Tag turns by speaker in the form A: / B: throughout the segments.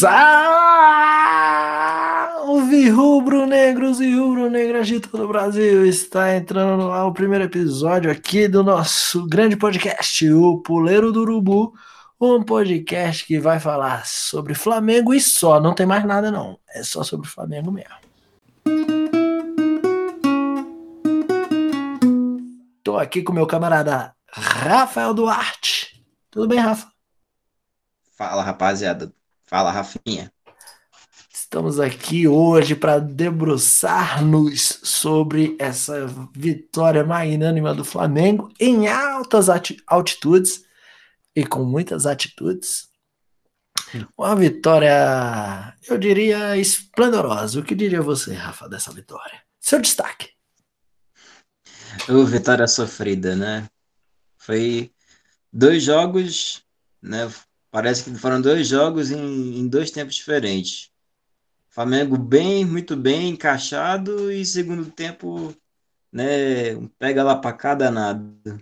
A: Salve rubro-negros e rubro-negras de todo o Brasil! Está entrando no ar o primeiro episódio aqui do nosso grande podcast, o Puleiro do Urubu, um podcast que vai falar sobre Flamengo e só, não tem mais nada não, é só sobre Flamengo mesmo. Estou aqui com meu camarada Rafael Duarte. Tudo bem, Rafa?
B: Fala, rapaziada. Fala, Rafinha.
A: Estamos aqui hoje para debruçar-nos sobre essa vitória magnânima do Flamengo em altas altitudes e com muitas atitudes. Uma vitória, eu diria, esplendorosa. O que diria você, Rafa, dessa vitória? Seu destaque.
B: O vitória sofrida, né? Foi dois jogos, né? Parece que foram dois jogos em, em dois tempos diferentes. Flamengo bem, muito bem encaixado e segundo tempo, né, pega lá para cá danado.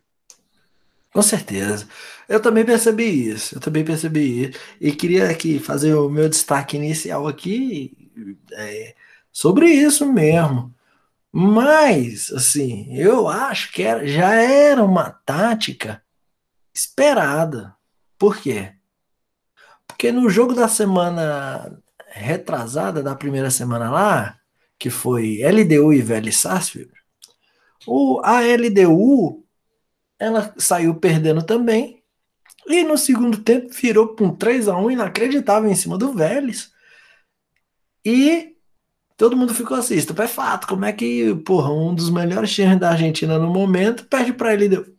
A: Com certeza. Eu também percebi isso. Eu também percebi isso. E queria aqui fazer o meu destaque inicial aqui é, sobre isso mesmo. Mas, assim, eu acho que era, já era uma tática esperada. Por quê? Porque no jogo da semana retrasada, da primeira semana lá, que foi LDU e Vélez Sarsfield, o, a LDU ela saiu perdendo também. E no segundo tempo virou com um 3 a 1 inacreditável em cima do Vélez. E todo mundo ficou assim, isso é fato. Como é que, porra, um dos melhores times da Argentina no momento perde para ele?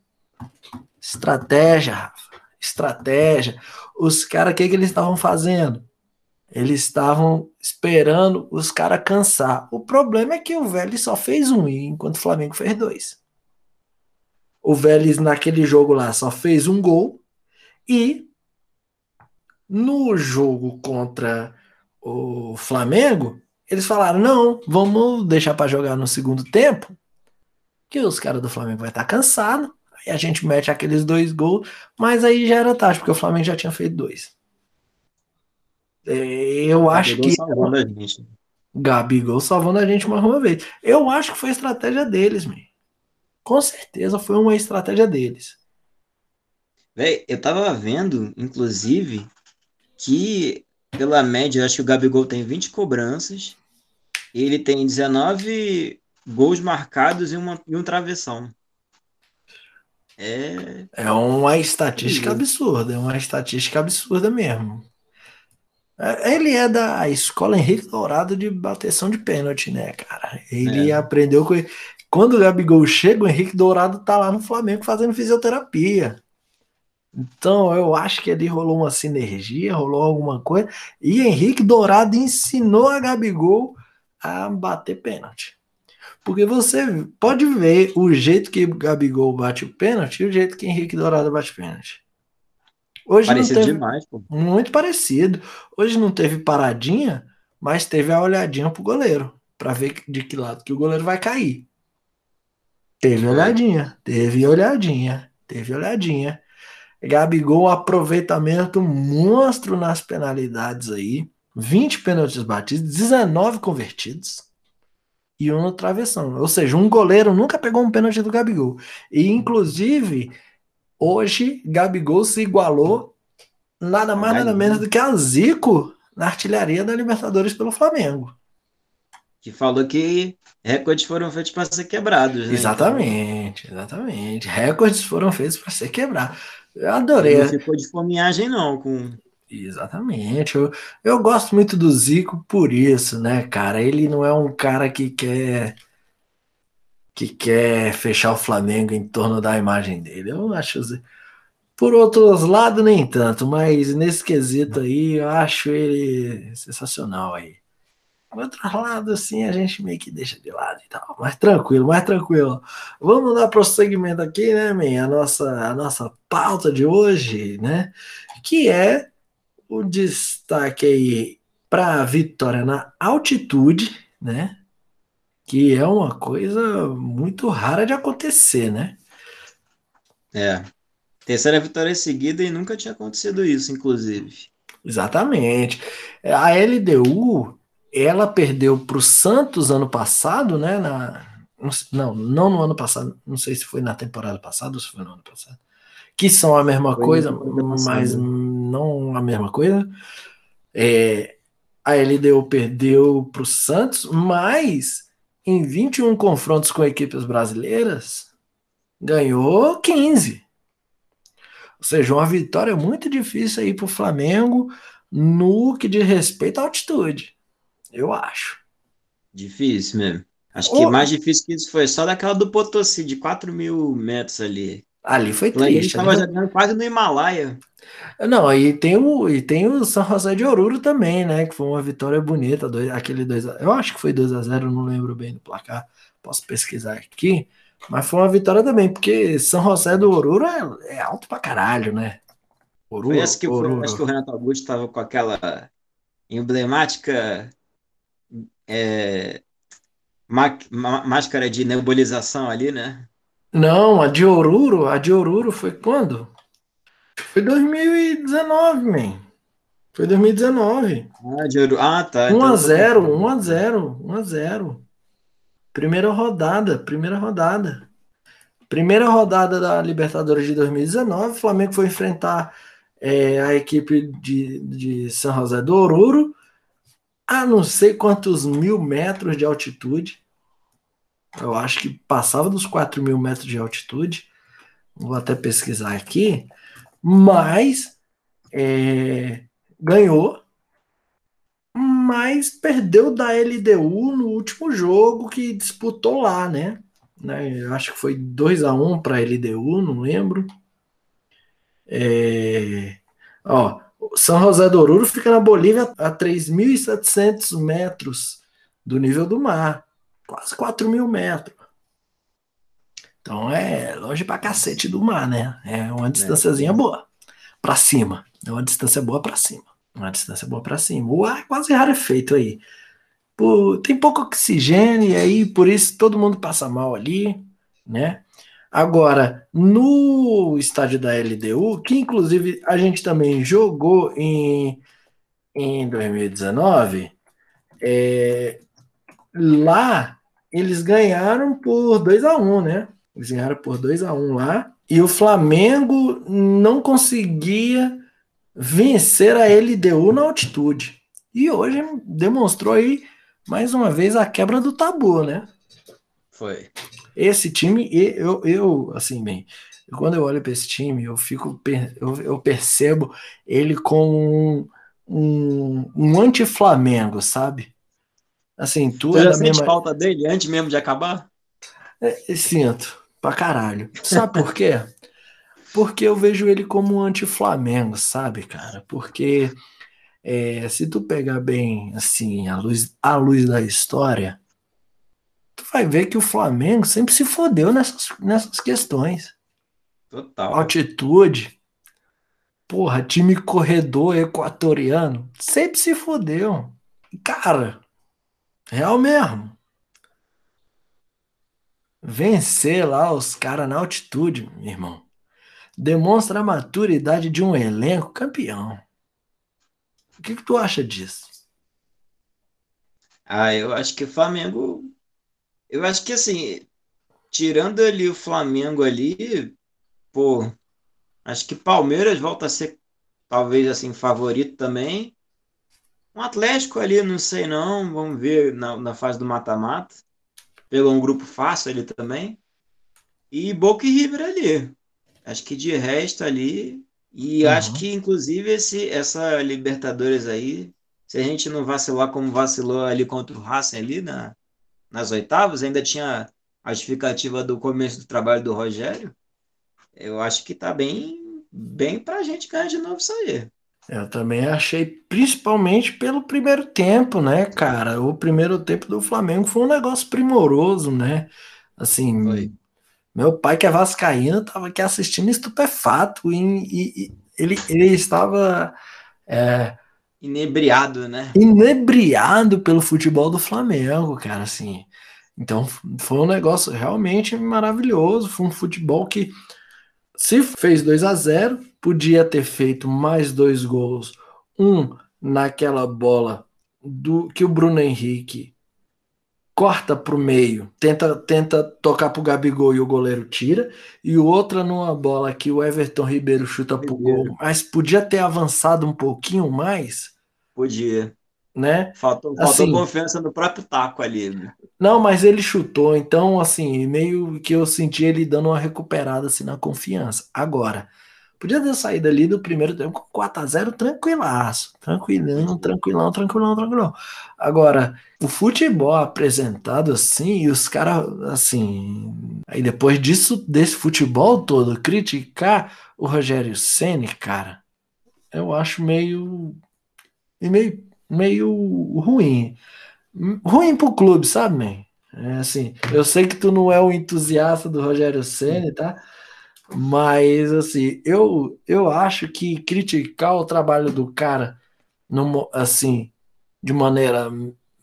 A: Estratégia, Rafa. Estratégia. Os caras, o que, que eles estavam fazendo? Eles estavam esperando os caras cansar. O problema é que o Vélez só fez um, enquanto o Flamengo fez dois. O Vélez, naquele jogo lá, só fez um gol. E no jogo contra o Flamengo, eles falaram: não, vamos deixar para jogar no segundo tempo, que os caras do Flamengo vai estar tá cansado. Aí a gente mete aqueles dois gols, mas aí já era tarde, porque o Flamengo já tinha feito dois. É, eu acho que. Salvando a gente. Gabigol salvando a gente mais uma vez. Eu acho que foi a estratégia deles, man. Com certeza foi uma estratégia deles.
B: Véi, eu tava vendo, inclusive, que pela média, eu acho que o Gabigol tem 20 cobranças, ele tem 19 gols marcados e, uma, e um travessão.
A: É... é uma estatística absurda, é uma estatística absurda mesmo. É, ele é da escola Henrique Dourado de bateção de pênalti, né, cara? Ele é. aprendeu com. Quando o Gabigol chega, o Henrique Dourado tá lá no Flamengo fazendo fisioterapia. Então eu acho que ali rolou uma sinergia, rolou alguma coisa. E Henrique Dourado ensinou a Gabigol a bater pênalti. Porque você pode ver o jeito que Gabigol bate o pênalti e o jeito que Henrique Dourado bate o pênalti. Hoje parecido teve, demais, pô. Muito parecido. Hoje não teve paradinha, mas teve a olhadinha pro goleiro, para ver de que lado que o goleiro vai cair. Teve é. olhadinha, teve olhadinha, teve olhadinha. Gabigol, aproveitamento monstro nas penalidades aí. 20 pênaltis batidos, 19 convertidos e um no travessão. Ou seja, um goleiro nunca pegou um pênalti do Gabigol. E, inclusive, hoje, Gabigol se igualou nada mais, nada menos do que a Zico na artilharia da Libertadores pelo Flamengo.
B: Que falou que recordes foram feitos para ser quebrados.
A: Né? Exatamente, exatamente. Recordes foram feitos para ser quebrados. Eu adorei.
B: Não ficou de fominhagem, não, com
A: Exatamente. Eu, eu gosto muito do Zico por isso, né, cara? Ele não é um cara que quer que quer fechar o Flamengo em torno da imagem dele. Eu acho por outros lados nem tanto, mas nesse quesito aí eu acho ele sensacional aí. Por outro lado, assim, a gente meio que deixa de lado e tal. Mais tranquilo, mais tranquilo. Vamos dar prosseguimento aqui, né, man? A nossa, a nossa pauta de hoje, né? Que é o destaque aí para a vitória na altitude, né? Que é uma coisa muito rara de acontecer, né?
B: É. Terceira vitória seguida e nunca tinha acontecido isso, inclusive.
A: Exatamente. A LDU, ela perdeu para o Santos ano passado, né? Na, não, não no ano passado, não sei se foi na temporada passada ou se foi no ano passado. Que são a mesma foi coisa, mas não a mesma coisa. É, a LDU perdeu para o Santos, mas em 21 confrontos com equipes brasileiras, ganhou 15. Ou seja, uma vitória muito difícil aí para o Flamengo no que diz respeito à altitude. Eu acho.
B: Difícil mesmo. Acho que mais difícil que isso foi só daquela do Potosí, de 4 mil metros ali.
A: Ali foi triste.
B: Estava jogando quase no Himalaia.
A: Não, e tem o, e tem o São José de Oruro também, né? Que foi uma vitória bonita, dois, aquele 2 Eu acho que foi 2 a 0 não lembro bem do placar. Posso pesquisar aqui. Mas foi uma vitória também, porque São José do Oruro é, é alto pra caralho, né?
B: Oruro, foi essa que, Oruro. Foi, acho que o Renato Augusto estava com aquela emblemática é, máscara de nebulização ali, né?
A: Não, a de Oruro, a de Oruro foi quando? Foi 2019, man. Foi 2019.
B: Ah, de Oruro. Ah, tá.
A: 1x0, 1x0, 1x0. Primeira rodada, primeira rodada. Primeira rodada da Libertadores de 2019, o Flamengo foi enfrentar é, a equipe de, de São José do Oruro a não sei quantos mil metros de altitude. Eu acho que passava dos 4 mil metros de altitude. Vou até pesquisar aqui. Mas é, ganhou. Mas perdeu da LDU no último jogo que disputou lá, né? né? Eu acho que foi 2 a 1 para a LDU, não lembro. É, ó, São José do Oruro fica na Bolívia a 3.700 metros do nível do mar quase 4 mil metros. Então é longe pra cacete do mar, né? É uma distânciazinha é. boa. Pra cima. É uma distância boa pra cima. Uma distância boa pra cima. O ar é quase rarefeito aí. Tem pouco oxigênio e aí por isso todo mundo passa mal ali, né? Agora, no estádio da LDU, que inclusive a gente também jogou em, em 2019, é, lá eles ganharam por 2 a 1 né? Eles ganharam por 2 a 1 lá. E o Flamengo não conseguia vencer a LDU na altitude. E hoje demonstrou aí, mais uma vez, a quebra do tabu, né?
B: Foi.
A: Esse time, eu, eu assim, bem, quando eu olho para esse time, eu fico, eu, eu percebo ele como um, um, um anti-Flamengo, sabe? Assim, tu
B: Você é já sente mesma... falta dele antes mesmo de acabar?
A: É, sinto, pra caralho. Sabe por quê? Porque eu vejo ele como um anti-Flamengo, sabe, cara? Porque é, se tu pegar bem, assim, a luz, a luz da história, tu vai ver que o Flamengo sempre se fodeu nessas, nessas questões.
B: Total.
A: Altitude. Porra, time corredor equatoriano. Sempre se fodeu. Cara, Real mesmo. Vencer lá os caras na altitude, irmão. Demonstra a maturidade de um elenco campeão. O que, que tu acha disso?
B: Ah, eu acho que o Flamengo. Eu acho que assim, tirando ali o Flamengo ali, pô, acho que Palmeiras volta a ser talvez assim favorito também. Um Atlético ali, não sei não. Vamos ver na, na fase do mata-mata. Pegou um grupo fácil ali também. E Boca e River ali. Acho que de resto ali. E uhum. acho que, inclusive, esse, essa Libertadores aí, se a gente não vacilar como vacilou ali contra o Racing ali na, nas oitavas, ainda tinha a justificativa do começo do trabalho do Rogério. Eu acho que tá bem, bem pra gente ganhar de novo isso aí.
A: Eu também achei, principalmente pelo primeiro tempo, né, cara? O primeiro tempo do Flamengo foi um negócio primoroso, né? Assim, foi. meu pai que é vascaíno estava aqui assistindo estupefato e, e, e ele, ele estava é,
B: inebriado, né?
A: Inebriado pelo futebol do Flamengo, cara, assim. Então foi um negócio realmente maravilhoso, foi um futebol que se fez 2 a 0 podia ter feito mais dois gols, Um, naquela bola do que o Bruno Henrique corta para o meio, tenta, tenta tocar para o Gabigol e o goleiro tira, e outra numa bola que o Everton Ribeiro chuta para o gol, mas podia ter avançado um pouquinho mais.
B: Podia.
A: Né?
B: Faltou, faltou assim, confiança no próprio taco ali. Né?
A: Não, mas ele chutou, então assim, meio que eu senti ele dando uma recuperada assim na confiança. Agora, Podia ter saído ali do primeiro tempo com 4x0 tranquilaço. Tranquilão, tranquilão, tranquilão, tranquilão. Agora, o futebol apresentado assim, e os caras, assim. Aí depois disso, desse futebol todo, criticar o Rogério Ceni, cara, eu acho meio. meio, meio ruim. Ruim pro clube, sabe, man? É assim, eu sei que tu não é o entusiasta do Rogério Ceni, tá? Mas, assim, eu, eu acho que criticar o trabalho do cara, no, assim, de maneira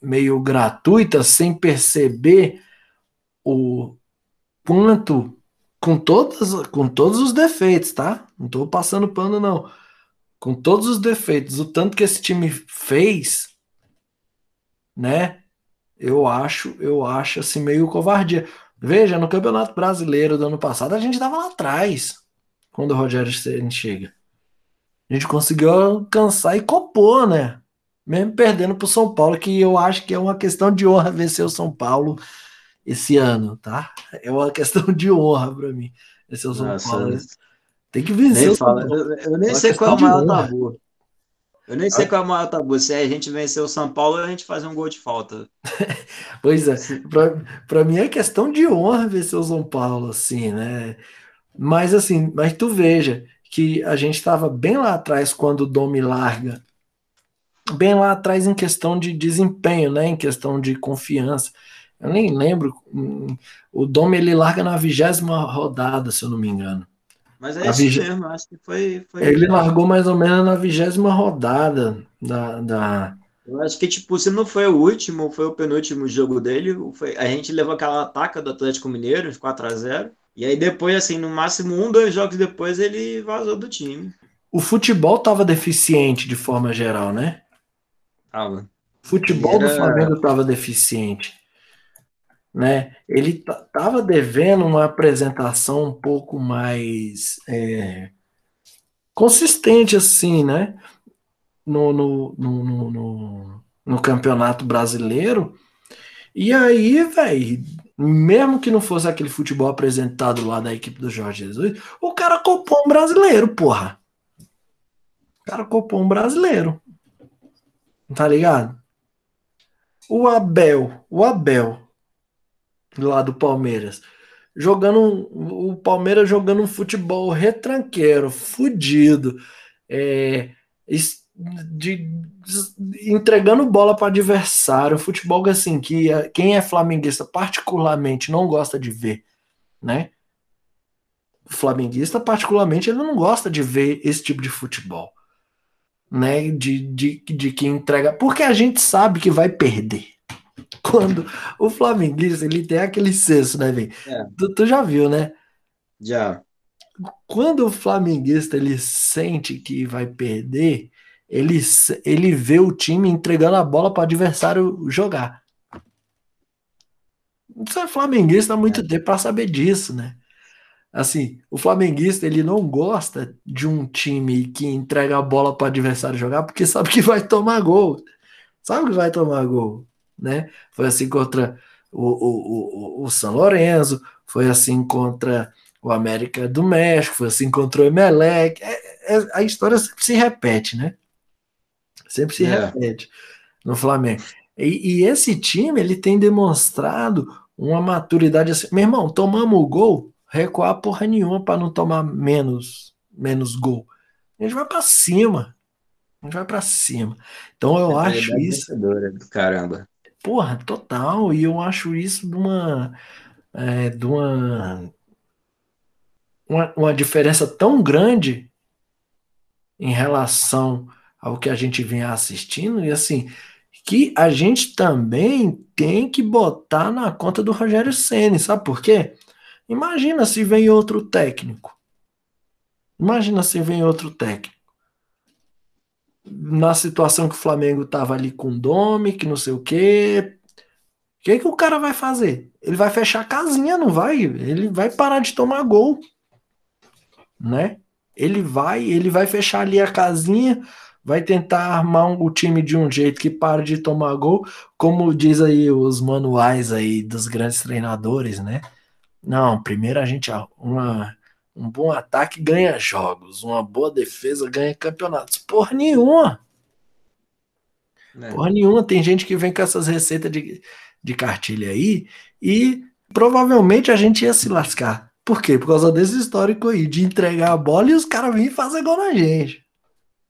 A: meio gratuita, sem perceber o quanto, com, todas, com todos os defeitos, tá? Não tô passando pano, não. Com todos os defeitos, o tanto que esse time fez, né? Eu acho, eu acho assim meio covardia. Veja, no Campeonato Brasileiro do ano passado, a gente estava lá atrás, quando o Rogério Ceni chega. A gente conseguiu alcançar e copou, né? Mesmo perdendo para o São Paulo, que eu acho que é uma questão de honra vencer o São Paulo esse ano, tá? É uma questão de honra para mim. Vencer o São Nossa, Paulo. Tem que vencer
B: nem o São Paulo. Eu, eu nem é sei qual é o maior tabu. Eu nem sei qual é o maior tabu. Se a gente vencer o São Paulo, a gente faz um gol de falta.
A: pois é. Para mim é questão de honra vencer o São Paulo, assim, né? Mas assim, mas tu veja que a gente estava bem lá atrás quando o Domi larga. Bem lá atrás em questão de desempenho, né? Em questão de confiança. Eu nem lembro. Hum, o Domi ele larga na vigésima rodada, se eu não me engano.
B: Mas é isso vig... mesmo, acho que foi, foi.
A: Ele largou mais ou menos na vigésima rodada da, da.
B: Eu acho que, tipo, se não foi o último, foi o penúltimo jogo dele, foi... a gente levou aquela ataca do Atlético Mineiro, 4 a 0 E aí depois, assim, no máximo um, dois jogos depois, ele vazou do time.
A: O futebol tava deficiente de forma geral, né?
B: Tava.
A: O futebol Era... do Flamengo tava deficiente né? Ele estava devendo uma apresentação um pouco mais é, consistente, assim, né? No, no, no, no, no campeonato brasileiro. E aí, velho, mesmo que não fosse aquele futebol apresentado lá da equipe do Jorge Jesus, o cara copou um brasileiro, porra. O cara copou um brasileiro. Tá ligado? O Abel, o Abel, lado do Palmeiras. Jogando o Palmeiras jogando um futebol retranqueiro, fudido, é, de, entregando bola para adversário, futebol assim que quem é flamenguista particularmente não gosta de ver, né? O flamenguista particularmente ele não gosta de ver esse tipo de futebol, né? De, de, de que entrega, porque a gente sabe que vai perder quando o flamenguista ele tem aquele senso, né, velho? É. Tu, tu, já viu, né?
B: Já.
A: Quando o flamenguista ele sente que vai perder, ele, ele vê o time entregando a bola para o adversário jogar. Você é flamenguista há muito é. tempo para saber disso, né? Assim, o flamenguista ele não gosta de um time que entrega a bola para o adversário jogar porque sabe que vai tomar gol. Sabe que vai tomar gol né? Foi assim contra o, o, o, o São Lourenço, foi assim contra o América do México, foi assim contra o Emelec. É, é, a história sempre se repete, né? Sempre se é. repete no Flamengo. E, e, esse time ele tem demonstrado uma maturidade assim. Meu irmão, tomamos o gol, recuar porra nenhuma para não tomar menos, menos gol. A gente vai para cima. A gente vai para cima. Então eu é acho isso.
B: Do caramba.
A: Porra, total. E eu acho isso de uma, é, de uma, uma, uma diferença tão grande em relação ao que a gente vem assistindo. E assim, que a gente também tem que botar na conta do Rogério Ceni, sabe por quê? Imagina se vem outro técnico. Imagina se vem outro técnico. Na situação que o Flamengo tava ali com Domi, que não sei o quê. O que, que o cara vai fazer? Ele vai fechar a casinha, não vai? Ele vai parar de tomar gol. Né? Ele vai, ele vai fechar ali a casinha, vai tentar armar um, o time de um jeito que pare de tomar gol, como diz aí os manuais aí dos grandes treinadores, né? Não, primeiro a gente uma um bom ataque ganha jogos, uma boa defesa ganha campeonatos. Porra nenhuma. É. Porra nenhuma. Tem gente que vem com essas receitas de, de cartilha aí e provavelmente a gente ia se lascar. Por quê? Por causa desse histórico aí, de entregar a bola e os caras virem fazer gol na gente.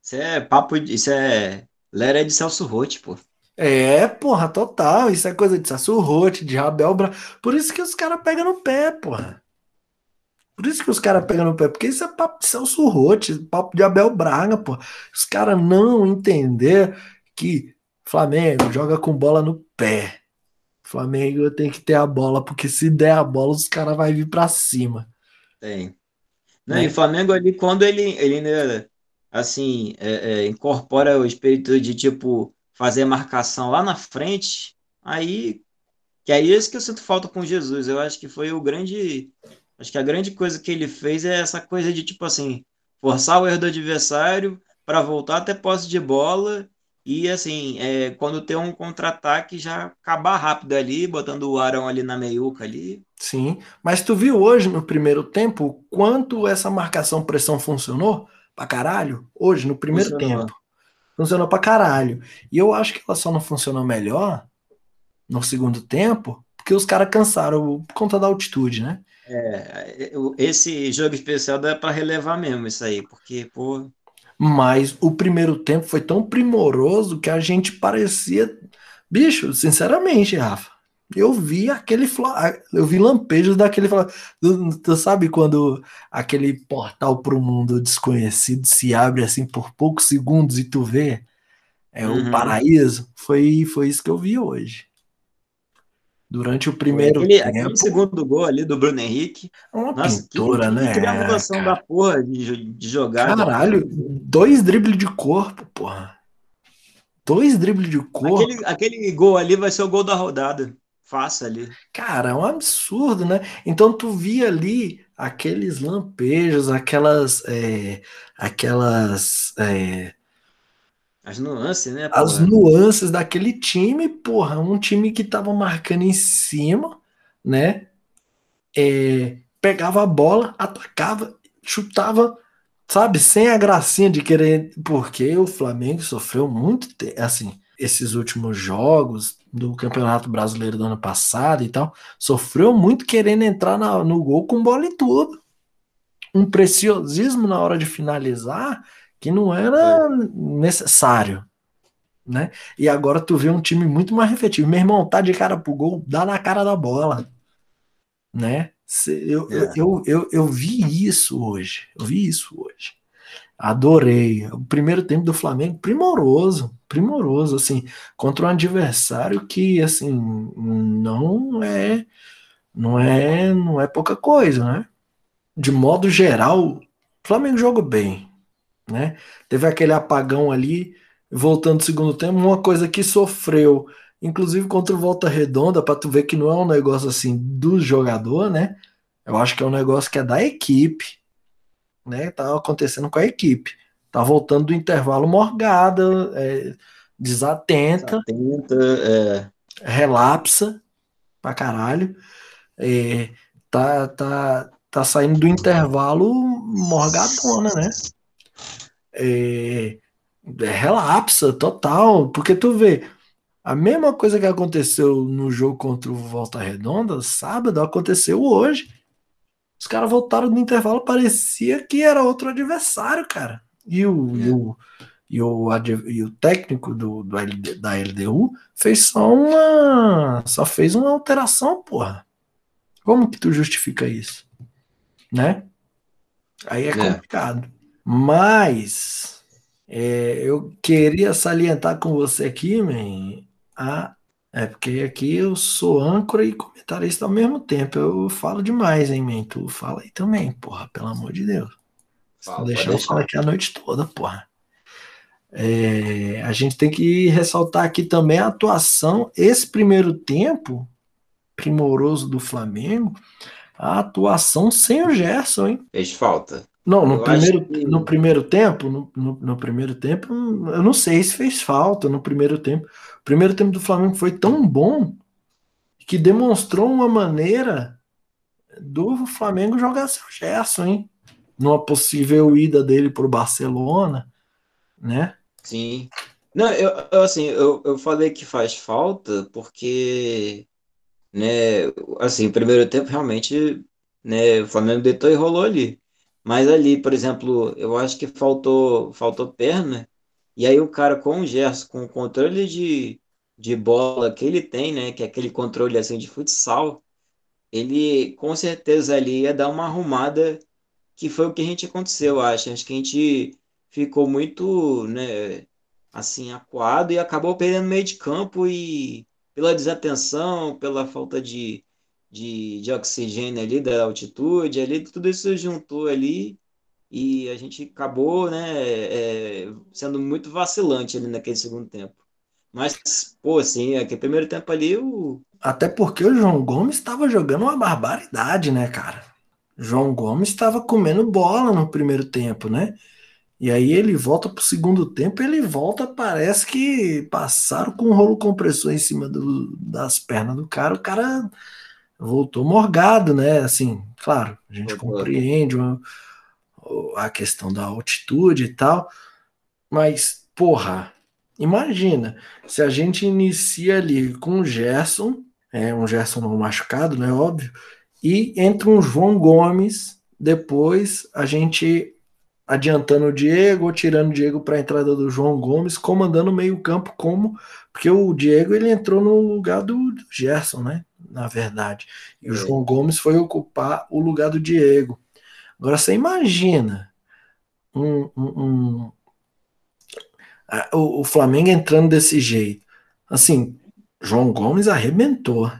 B: Isso é papo, isso é lera de Celso Rotti, pô.
A: É, porra, total. Isso é coisa de Celso Rotti, de Rabel Bra... Por isso que os caras pegam no pé, porra. Por isso que os caras pegam no pé, porque isso é papo de Celso Rotti, papo de Abel Braga, pô. Os caras não entender que Flamengo joga com bola no pé. Flamengo tem que ter a bola, porque se der a bola, os caras vão vir para cima.
B: Tem. Não, é. E o Flamengo ali, quando ele, ele né, assim, é, é, incorpora o espírito de, tipo, fazer marcação lá na frente, aí, que é isso que eu sinto falta com Jesus. Eu acho que foi o grande Acho que a grande coisa que ele fez é essa coisa de, tipo assim, forçar o erro do adversário para voltar até posse de bola e, assim, é, quando tem um contra-ataque, já acabar rápido ali, botando o Arão ali na meiuca ali.
A: Sim, mas tu viu hoje no primeiro tempo quanto essa marcação-pressão funcionou? Pra caralho? Hoje, no primeiro funcionou. tempo. Funcionou pra caralho. E eu acho que ela só não funcionou melhor no segundo tempo porque os caras cansaram por conta da altitude, né?
B: É, esse jogo especial dá para relevar mesmo isso aí, porque, pô.
A: Mas o primeiro tempo foi tão primoroso que a gente parecia. Bicho, sinceramente, Rafa, eu vi aquele. Eu vi lampejos daquele. Tu, tu sabe quando aquele portal para o mundo desconhecido se abre assim por poucos segundos e tu vê? É uhum. o paraíso. Foi, foi isso que eu vi hoje durante o primeiro
B: aquele, tempo. Aquele segundo gol ali do Bruno Henrique.
A: É uma Nossa, pintura, que, né? Que
B: triangulação da porra de, de jogar.
A: Caralho, dois dribles de corpo, porra. Dois dribles de corpo.
B: Aquele, aquele gol ali vai ser o gol da rodada. Faça ali.
A: Cara, é um absurdo, né? Então tu via ali aqueles lampejos, aquelas. É, aquelas. É,
B: as nuances, né?
A: Porra? As nuances daquele time, porra, um time que tava marcando em cima, né? É, pegava a bola, atacava, chutava, sabe, sem a gracinha de querer, porque o Flamengo sofreu muito, assim, esses últimos jogos do Campeonato Brasileiro do ano passado e tal, sofreu muito querendo entrar na, no gol com bola e tudo. Um preciosismo na hora de finalizar que não era necessário, né? E agora tu vê um time muito mais efetivo. Meu irmão tá de cara pro gol, dá na cara da bola, né? Eu, é. eu, eu, eu, eu vi isso hoje, eu vi isso hoje. Adorei. O primeiro tempo do Flamengo, primoroso, primoroso, assim, contra um adversário que, assim, não é, não é, não é pouca coisa, né? De modo geral, o Flamengo jogou bem, né? Teve aquele apagão ali, voltando no segundo tempo, uma coisa que sofreu, inclusive contra o Volta Redonda, para tu ver que não é um negócio assim do jogador, né? Eu acho que é um negócio que é da equipe, né? Tá acontecendo com a equipe. Tá voltando do intervalo morgada, é, desatenta, desatenta é. relapsa pra caralho. É, tá, tá, tá saindo do intervalo morgadona, né? É, é, relapsa total, porque tu vê a mesma coisa que aconteceu no jogo contra o Volta Redonda, sábado, aconteceu hoje. Os caras voltaram no intervalo, parecia que era outro adversário, cara. E o, e o, e o, e o técnico do, do LD, da LDU fez só uma. Só fez uma alteração, porra. Como que tu justifica isso? Né? Aí é, é. complicado. Mas é, eu queria salientar com você aqui, man, a, é porque aqui eu sou âncora e comentarista ao mesmo tempo. Eu falo demais, hein, man? Tu fala aí também, porra, pelo amor de Deus. Fala, deixar eu falar aqui a noite toda, porra. É, a gente tem que ressaltar aqui também a atuação, esse primeiro tempo primoroso do Flamengo, a atuação sem o Gerson, hein?
B: Fez falta.
A: Não, no, primeiro, que... no primeiro tempo, no, no, no, primeiro tempo, eu não sei se fez falta no primeiro tempo. O primeiro tempo do Flamengo foi tão bom que demonstrou uma maneira do Flamengo jogar seu Gerson, hein? Numa possível ida dele para o Barcelona, né?
B: Sim. Não, eu, eu assim, eu, eu falei que faz falta porque, né, assim, o primeiro tempo realmente, né, o Flamengo deitou e rolou ali. Mas ali, por exemplo, eu acho que faltou, faltou perna, e aí o cara com o Gerson, com o controle de, de bola que ele tem, né, que é aquele controle assim de futsal, ele com certeza ali ia dar uma arrumada, que foi o que a gente aconteceu, acho. Acho que a gente ficou muito, né, assim, acuado e acabou perdendo meio de campo e pela desatenção, pela falta de, de, de oxigênio ali, da altitude ali, tudo isso juntou ali e a gente acabou, né, é, sendo muito vacilante ali naquele segundo tempo. Mas, pô, assim, aquele primeiro tempo ali, o...
A: Até porque o João Gomes estava jogando uma barbaridade, né, cara? João Gomes estava comendo bola no primeiro tempo, né? E aí ele volta pro segundo tempo, ele volta, parece que passaram com um rolo compressor em cima do, das pernas do cara, o cara voltou morgado, né? Assim, claro, a gente compreende uma, a questão da altitude e tal, mas, porra, imagina, se a gente inicia ali com o Gerson, é um Gerson não machucado, né? Óbvio, e entre um João Gomes, depois a gente adiantando o Diego ou tirando o Diego para a entrada do João Gomes, comandando o meio-campo como porque o Diego ele entrou no lugar do, Gerson, né? Na verdade. E é. o João Gomes foi ocupar o lugar do Diego. Agora você imagina um, um, um a, o, o Flamengo entrando desse jeito. Assim, João Gomes arrebentou.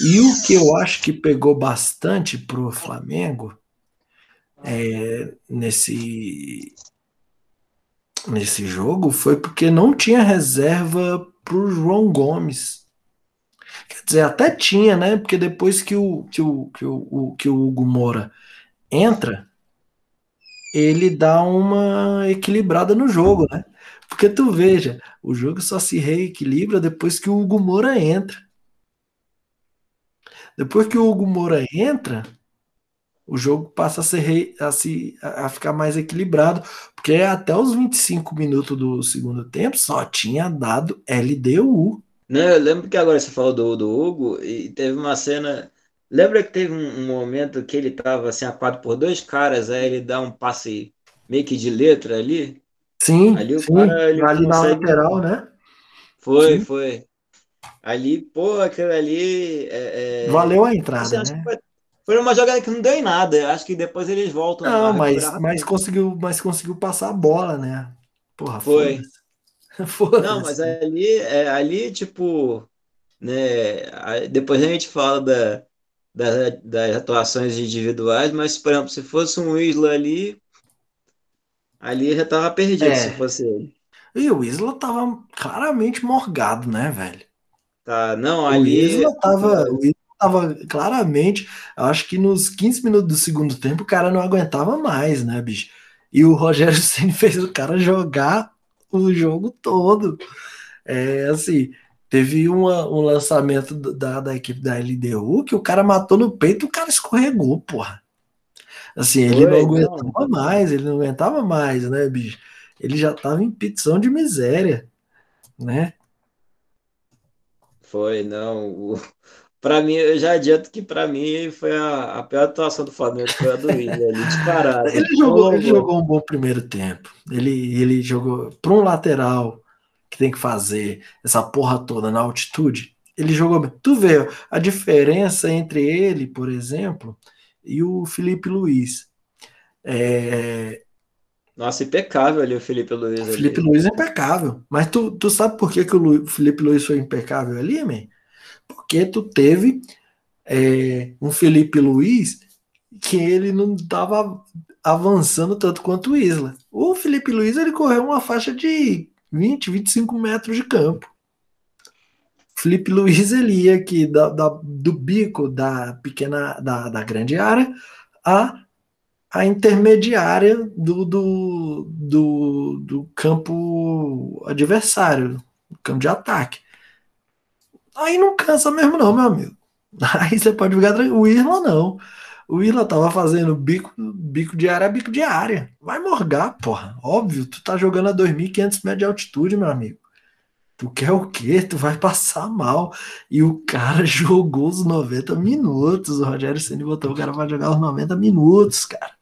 A: E o que eu acho que pegou bastante pro Flamengo é, nesse, nesse jogo foi porque não tinha reserva para o João Gomes. Quer dizer, até tinha, né? Porque depois que o, que o, que o, que o Hugo Moura entra, ele dá uma equilibrada no jogo, né? Porque tu veja, o jogo só se reequilibra depois que o Hugo Moura entra. Depois que o Hugo Moura entra, o jogo passa a, ser a, se, a ficar mais equilibrado, porque até os 25 minutos do segundo tempo só tinha dado LDU.
B: Não, eu lembro que agora você falou do, do Hugo e teve uma cena. Lembra que teve um, um momento que ele estava assim, aquado por dois caras, aí ele dá um passe meio que de letra ali?
A: Sim, ali, sim, cara, ali consegue... na lateral, né?
B: Foi, sim. foi. Ali, pô, aquilo ali. É,
A: é... Valeu a entrada, assim, né?
B: Foi uma jogada que não deu em nada. Acho que depois eles voltam.
A: Não, mas, mas, conseguiu, mas conseguiu passar a bola, né? Porra,
B: foi. Não, mas ali, é, ali, tipo, né? Depois a gente fala da, da, das atuações individuais, mas, por exemplo, se fosse um Isla ali, ali já tava perdido é. se fosse ele.
A: E o Isla tava claramente morgado, né, velho?
B: Tá, não, ali. O
A: Isla tava, o Isla tava claramente, acho que nos 15 minutos do segundo tempo o cara não aguentava mais, né, bicho? E o Rogério Ceni fez o cara jogar o jogo todo. É assim, teve uma, um lançamento da, da equipe da LDU que o cara matou no peito, o cara escorregou, porra. Assim, ele Foi, não aguentava não. mais, ele não aguentava mais, né, bicho? Ele já tava em petição de miséria, né?
B: Foi, não. O, Pra mim, eu já adianto que para mim foi a, a, pior atuação do Flamengo, foi a do Willian ali, disparado.
A: Ele jogou, ele jogou um bom primeiro tempo. Ele, ele jogou para um lateral que tem que fazer essa porra toda na altitude. Ele jogou bem. Tu vê a diferença entre ele, por exemplo, e o Felipe Luiz. É...
B: Nossa, impecável ali o Felipe Luiz. O
A: Felipe Luiz é impecável. Mas tu, tu sabe por que, que o Felipe Luiz foi impecável ali, man? Porque tu teve é, um Felipe Luiz que ele não estava avançando tanto quanto o Isla. O Felipe Luiz ele correu uma faixa de 20, 25 metros de campo. Felipe Luiz ele ia aqui da, da, do bico da pequena da, da grande área a a intermediária do, do, do, do campo adversário, campo de ataque. Aí não cansa mesmo não, meu amigo. Aí você pode ficar tranquilo. O Irla não. O Irla tava fazendo bico, bico de área, bico de área. Vai morgar, porra. Óbvio, tu tá jogando a 2.500 metros de altitude, meu amigo. Tu quer o quê? Tu vai passar mal. E o cara jogou os 90 minutos. O Rogério Ceni botou o cara pra jogar os 90 minutos, cara.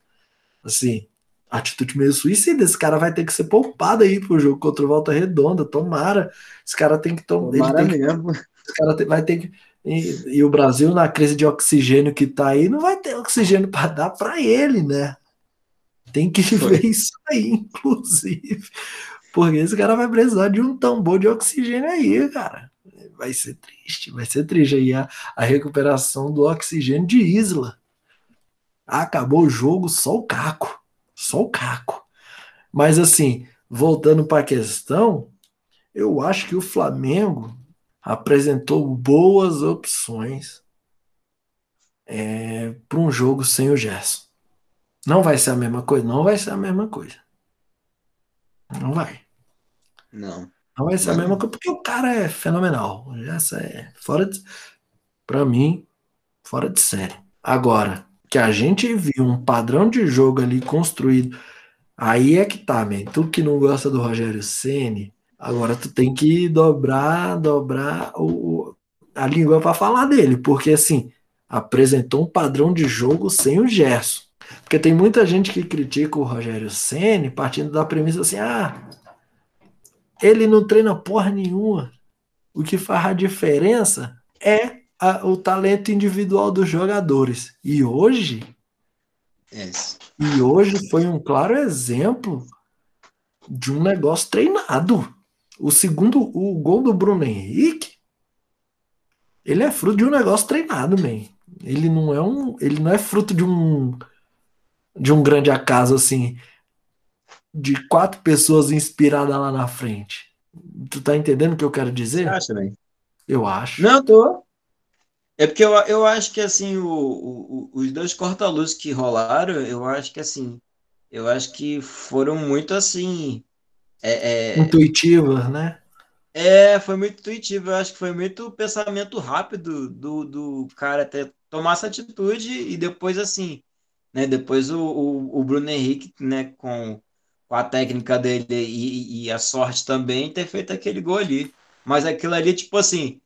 A: Assim, atitude meio suicida. Esse cara vai ter que ser poupado aí pro jogo contra o Volta Redonda. Tomara. Esse cara tem que tomar. Tomara mesmo. Que, esse cara vai ter que e, e, o Brasil, na crise de oxigênio que está aí, não vai ter oxigênio para dar para ele, né? Tem que Foi. ver isso aí, inclusive. Porque esse cara vai precisar de um tambor de oxigênio aí, cara. Vai ser triste, vai ser triste aí a, a recuperação do oxigênio de Isla. Acabou o jogo, só o caco. Só o caco. Mas assim, voltando para a questão, eu acho que o Flamengo apresentou boas opções é, para um jogo sem o Gerson. Não vai ser a mesma coisa? Não vai ser a mesma coisa. Não vai.
B: Não.
A: Não vai ser não. a mesma coisa, porque o cara é fenomenal. O Gerson é fora de. Para mim, fora de série. Agora, que a gente viu um padrão de jogo ali construído. Aí é que tá, man. Tu que não gosta do Rogério Ceni, Agora tu tem que dobrar, dobrar o, a língua para falar dele, porque assim, apresentou um padrão de jogo sem o Gerson. Porque tem muita gente que critica o Rogério Ceni partindo da premissa assim: ah, ele não treina porra nenhuma. O que faz a diferença é a, o talento individual dos jogadores. E hoje.
B: Yes.
A: E hoje foi um claro exemplo de um negócio treinado. O segundo, o gol do Bruno Henrique, ele é fruto de um negócio treinado, man. Ele não é um, ele não é fruto de um de um grande acaso assim, de quatro pessoas inspiradas lá na frente. Tu tá entendendo o que eu quero dizer? Você
B: acha, bem?
A: Eu acho.
B: Não, tô. É porque eu, eu acho que assim, o, o, os dois corta-luzes que rolaram, eu acho que assim, eu acho que foram muito assim é,
A: é... Intuitiva, né?
B: É, foi muito intuitivo. Eu acho que foi muito pensamento rápido do, do cara até tomar essa atitude e depois, assim, né? Depois o, o, o Bruno Henrique, né, com, com a técnica dele e, e a sorte também, ter feito aquele gol ali. Mas aquilo ali, tipo assim,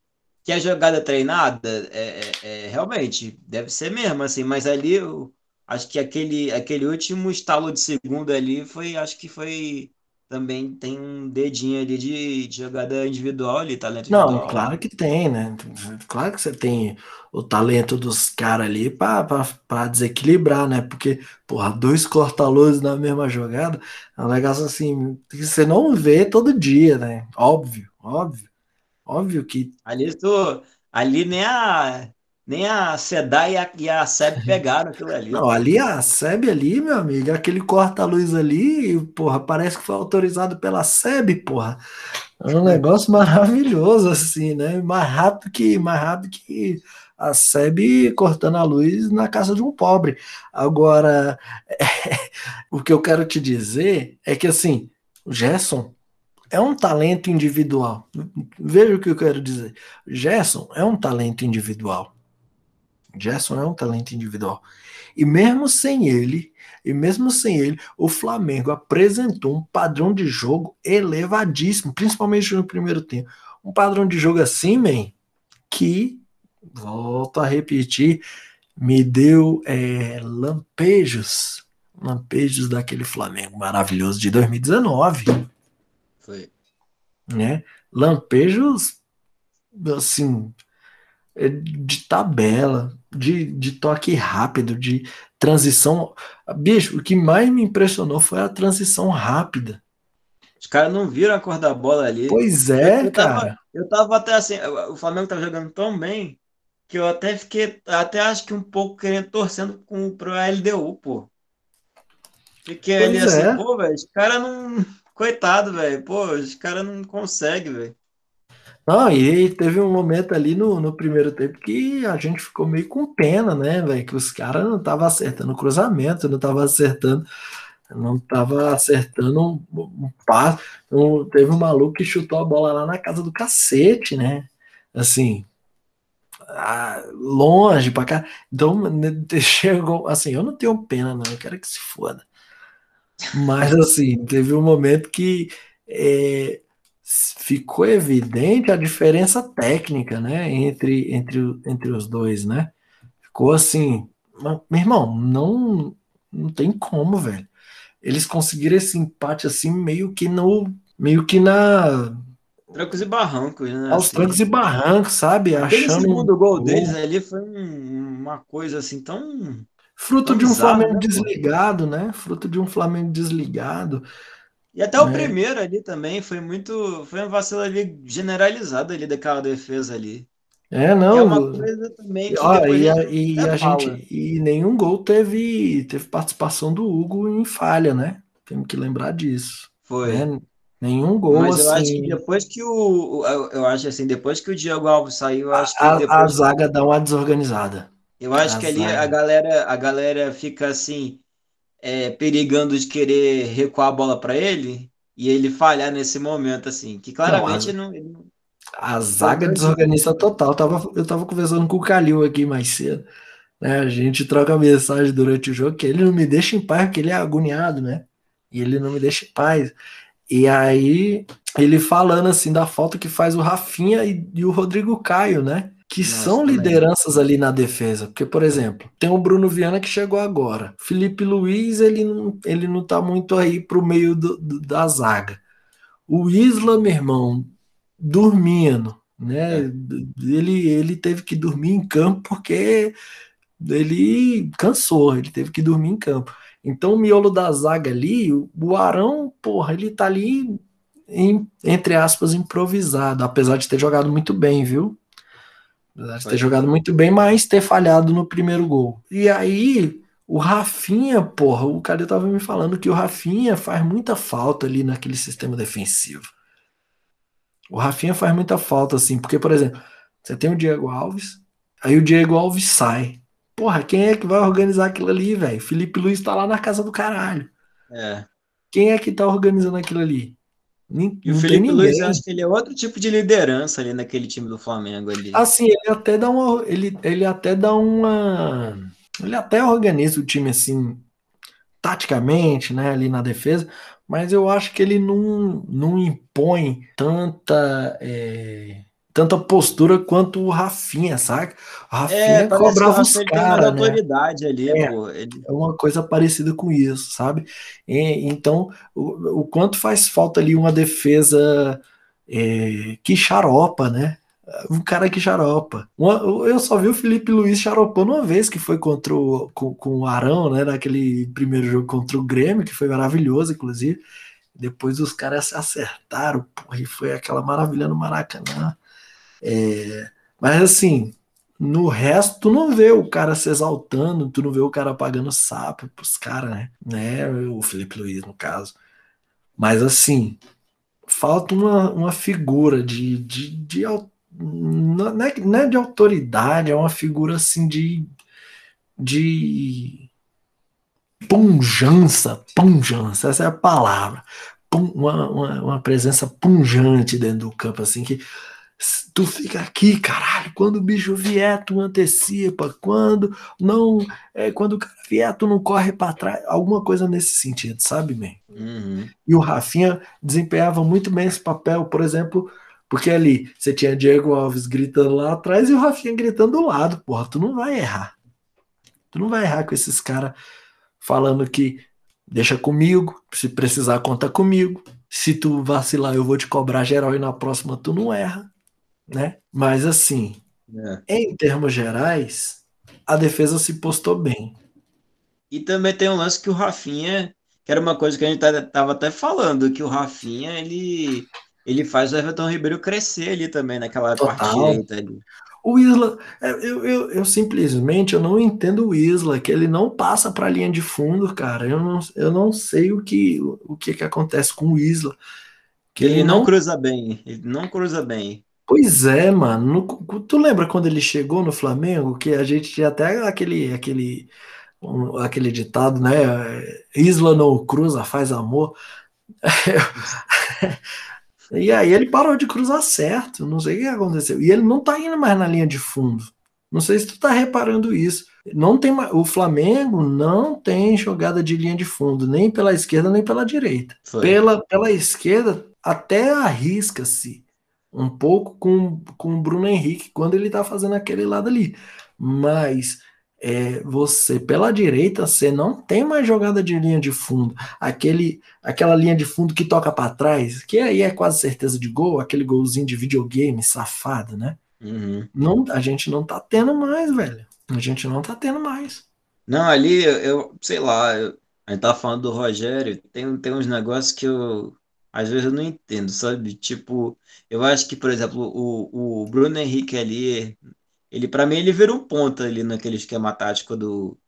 B: que a jogada treinada, é, é, é, realmente, deve ser mesmo, assim, mas ali eu acho que aquele, aquele último estalo de segundo ali foi, acho que foi também tem um dedinho ali de, de jogada individual ali, talento
A: Não,
B: individual.
A: claro que tem, né? Claro que você tem o talento dos caras ali para desequilibrar, né? Porque, porra, dois corta-luzes na mesma jogada é um negócio assim que você não vê todo dia, né? Óbvio, óbvio. Óbvio que.
B: Ali, tu, ali nem a, nem a SEDA e a, e SEB pegaram aquilo ali.
A: Não, ali a SEB ali, meu amigo, aquele corta-luz ali, porra, parece que foi autorizado pela SEB, porra. É um negócio maravilhoso, assim, né? Mais rápido que, mais rápido que a SEB cortando a luz na casa de um pobre. Agora, é, o que eu quero te dizer é que, assim, o Gerson é um talento individual. Veja o que eu quero dizer. Gerson é um talento individual. Gerson é um talento individual. E mesmo sem ele, e mesmo sem ele, o Flamengo apresentou um padrão de jogo elevadíssimo, principalmente no primeiro tempo. Um padrão de jogo assim, man, que, volto a repetir, me deu é, lampejos, lampejos daquele Flamengo maravilhoso de 2019.
B: Foi.
A: Né? Lampejos, assim, de tabela, de, de toque rápido, de transição. Bicho, o que mais me impressionou foi a transição rápida.
B: Os caras não viram a cor da bola ali.
A: Pois é,
B: eu, eu
A: cara.
B: Tava, eu tava até assim, o Flamengo tava jogando tão bem que eu até fiquei, até acho que um pouco querendo, torcendo com, pro LDU, pô. Fiquei
A: Pois
B: ali assim,
A: é.
B: pô, velho, os caras não. Coitado, velho, pô, os caras não conseguem, velho.
A: Não, e teve um momento ali no, no primeiro tempo que a gente ficou meio com pena, né, velho? Que os caras não estavam acertando o cruzamento, não estavam acertando, não tava acertando um, um passe. Um- teve um maluco que chutou a bola lá na casa do cacete, né? Assim, ah, longe pra cá. Então, né, chegou, assim, eu não tenho pena, não, eu quero que se foda. Mas, assim, teve um momento que é, ficou evidente a diferença técnica, né, entre, entre, o- entre os dois, né? Ficou assim, mas, meu irmão, não, não tem como, velho. Eles conseguiram esse empate assim, meio que no, meio que na,
B: Trancos e barrancos, né?
A: aos
B: Assim.
A: trancos e barrancos, sabe?
B: Aquele
A: Achando
B: segundo gol
A: gol.
B: deles ali foi um- uma coisa assim tão.
A: Fruto
B: Tão
A: de um
B: bizarro,
A: Flamengo
B: né,
A: desligado, né? Fruto de um Flamengo desligado.
B: E até o
A: né?
B: primeiro ali também foi muito. Foi um vacilo ali generalizado ali daquela defesa ali.
A: É,
B: Que é
A: não.
B: uma coisa também que
A: Ó, e
B: a
A: a, e a gente e nenhum gol teve teve participação do Hugo em falha, né? Temos que lembrar disso,
B: Foi.
A: né? Nenhum gol
B: Mas eu acho que
A: assim.
B: depois que o. Eu eu acho assim, depois que o Diego Alves saiu, eu acho que
A: A, a
B: depois.
A: zaga dá uma desorganizada.
B: Eu acho
A: A
B: que ali a galera, a galera fica assim, é, perigando de querer recuar a bola para ele e ele falhar nesse momento, assim, que claramente não, não-
A: a zaga desorganiza total. Eu tava, eu tava conversando com o Calil aqui mais cedo, né? A gente troca mensagem durante o jogo que ele não me deixa em paz porque ele é agoniado, né? E ele não me deixa em paz. E aí, ele falando assim da falta que faz o Rafinha e, e o Rodrigo Caio, né? Que
B: Nossa,
A: são
B: também.
A: lideranças ali na defesa. Porque, por exemplo, tem o Bruno Viana que chegou agora. Felipe Luiz, ele não, ele não tá muito aí pro meio do- do- da zaga. O Isla, meu irmão, dormindo, né?
B: É.
A: Ele, ele teve que dormir em campo porque ele cansou, ele teve que dormir em campo. Então, o miolo da zaga ali, o o Arão, porra, ele tá ali, em- entre aspas, improvisado, apesar de ter jogado muito bem, viu? Apesar de ter jogado muito bem, mas ter falhado no primeiro gol. E aí, o Rafinha, porra, o cara tava me falando que o Rafinha faz muita falta ali naquele sistema defensivo. O Rafinha faz muita falta, assim, porque, por exemplo, você tem o Diego Alves, aí o Diego Alves sai. Porra, quem é que vai organizar aquilo ali, velho? Felipe Luiz tá lá na casa do caralho.
B: É.
A: Quem é que tá organizando aquilo ali? Nin-
B: E o Felipe Luiz, eu acho que ele é outro tipo de liderança ali naquele time do Flamengo ali.
A: Assim, ele até dá uma. Ele, ele até dá uma. Ele até organiza o time assim, taticamente, né, ali na defesa, mas eu acho que ele não, não impõe tanta. é, tanta postura quanto o Rafinha, saca? O
B: É,
A: Rafinha
B: o
A: cobrava os caras, né?
B: autoridade ali,
A: É,
B: pô. Ele,
A: é uma coisa parecida com isso, sabe? E, então, o, o quanto faz falta ali uma defesa é, que xaropa, né? Um cara que xaropa. Uma- eu só vi o Felipe Luiz xaropando uma vez, que foi contra o, com, com o Arão, né? Naquele primeiro jogo contra o Grêmio, que foi maravilhoso, inclusive. Depois os caras se acertaram, porra, e foi aquela maravilha no Maracanã. É, mas assim, no resto, tu não vê o cara se exaltando, tu não vê o cara pagando sapo pros caras, né? né? O Felipe Luiz, no caso. Mas assim, falta uma, uma figura de, de, de não é, não é de autoridade, é uma figura assim de, de punjança, punjança, essa é a palavra. Pum- Uma, uma, uma presença punjante dentro do campo, assim, que tu fica aqui, caralho, quando o bicho vier, tu antecipa, quando não, é, quando o cara vier, tu não corre para trás, alguma coisa nesse sentido, sabe, man?
B: Uhum.
A: E o Rafinha desempenhava muito bem esse papel, por exemplo, porque ali você tinha Diego Alves gritando lá atrás e o Rafinha gritando do lado, porra, tu não vai errar. Tu não vai errar com esses caras falando que deixa comigo, se precisar conta comigo. Se tu vacilar, eu vou te cobrar geral e na próxima tu não erra, né? Mas assim,
B: É.
A: em termos gerais, a defesa se postou bem.
B: E também tem um lance que o Rafinha, que era uma coisa que a gente tava até falando, que o Rafinha, ele, ele faz o Everton Ribeiro crescer ali também, naquela
A: Total.
B: ali.
A: O Isla, é, eu, eu, eu, simplesmente eu não entendo o Isla, que ele não passa para a linha de fundo, cara. Eu não, eu não sei o que, o que, que acontece com o Isla.
B: Que ele, ele não, não cruza bem, ele não cruza bem.
A: Pois é, mano. No, tu lembra quando ele chegou no Flamengo, que a gente tinha até aquele, aquele, um, aquele ditado, né? Isla não cruza, faz amor. E aí ele parou de cruzar certo. Não sei o que aconteceu. E ele não tá indo mais na linha de fundo. Não sei se tu tá reparando isso. Não tem o Flamengo não tem jogada de linha de fundo, nem pela esquerda nem pela direita. Pela, pela esquerda até arrisca-se um pouco com, com o Bruno Henrique quando ele tá fazendo aquele lado ali. Mas é, você pela direita você não tem mais jogada de linha de fundo, aquele aquela linha de fundo que toca para trás, que aí é quase certeza de gol, aquele golzinho de videogame safado, né?
B: Uhum.
A: Não, a gente não tá tendo mais, velho. A gente não tá tendo mais.
B: Não, ali eu, eu sei lá, eu, a gente tá falando do Rogério, tem, tem uns negócios que eu às vezes eu não entendo, sabe? Tipo, eu acho que, por exemplo, o, o Bruno Henrique ali ele, para mim, ele vira um ponta ali naquele esquema tático do,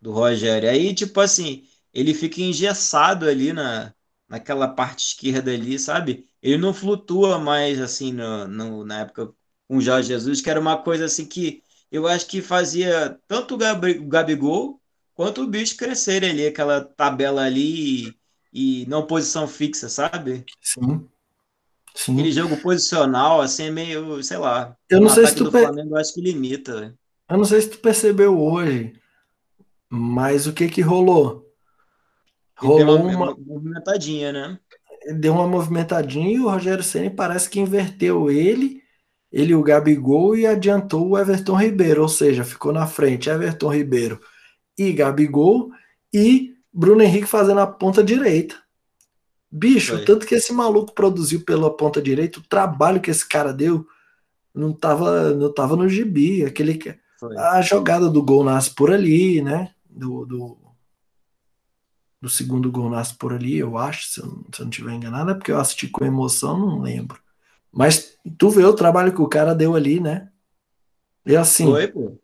B: do Rogério. Aí, tipo assim, ele fica engessado ali na, naquela parte esquerda ali, sabe? Ele não flutua mais assim no, no, na época com o Jorge Jesus, que era uma coisa assim que eu acho que fazia tanto o, Gabigol quanto o bicho crescer ali, aquela tabela ali e, não posição fixa, sabe?
A: Sim.
B: Sim. Aquele jogo posicional, assim, é meio, sei lá.
A: Eu não sei se tu. Per...
B: Flamengo, acho que limita.
A: Eu não sei se tu percebeu hoje, mas o que que rolou?
B: Rolou uma, uma, movimentadinha, né?
A: Deu uma movimentadinha e o Rogério Ceni parece que inverteu ele, ele o Gabigol e adiantou o Everton Ribeiro, ou seja, ficou na frente Everton Ribeiro e Gabigol e Bruno Henrique fazendo a ponta direita. Bicho, Foi. tanto que esse maluco produziu pela ponta direita, o trabalho que esse cara deu não tava, não tava no gibi. Aquele, Foi. a jogada do gol nasce por ali, né? Do, do, do segundo gol nasce por ali, eu acho, se eu, se eu não estiver enganado, é porque eu assisti com emoção, não lembro. Mas tu vê o trabalho que o cara deu ali, né? E assim.
B: Foi, pô.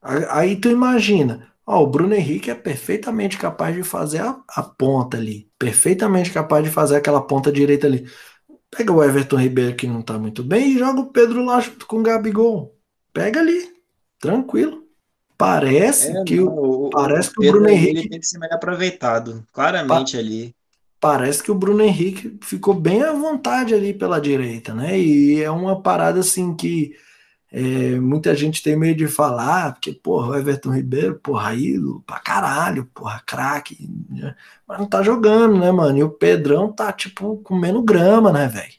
A: Aí tu imagina, Ó, o Bruno Henrique é perfeitamente capaz de fazer a, a, ponta ali. Perfeitamente capaz de fazer aquela ponta direita ali. Pega o Everton Ribeiro que não tá muito bem e joga o Pedro lá junto com o Gabigol. Pega ali. Tranquilo. Parece é, que, não, o, parece o que o Bruno Henrique. Ele
B: tem que ser melhor aproveitado. Claramente pa ali.
A: Parece que o Bruno Henrique ficou bem à vontade ali pela direita, né? E é uma parada assim que é, muita gente tem medo de falar, porque, porra, o Everton Ribeiro, porra, ídolo pra caralho, porra, craque, né? mas não tá jogando, né, mano? E o Pedrão tá, tipo, comendo grama, né, velho?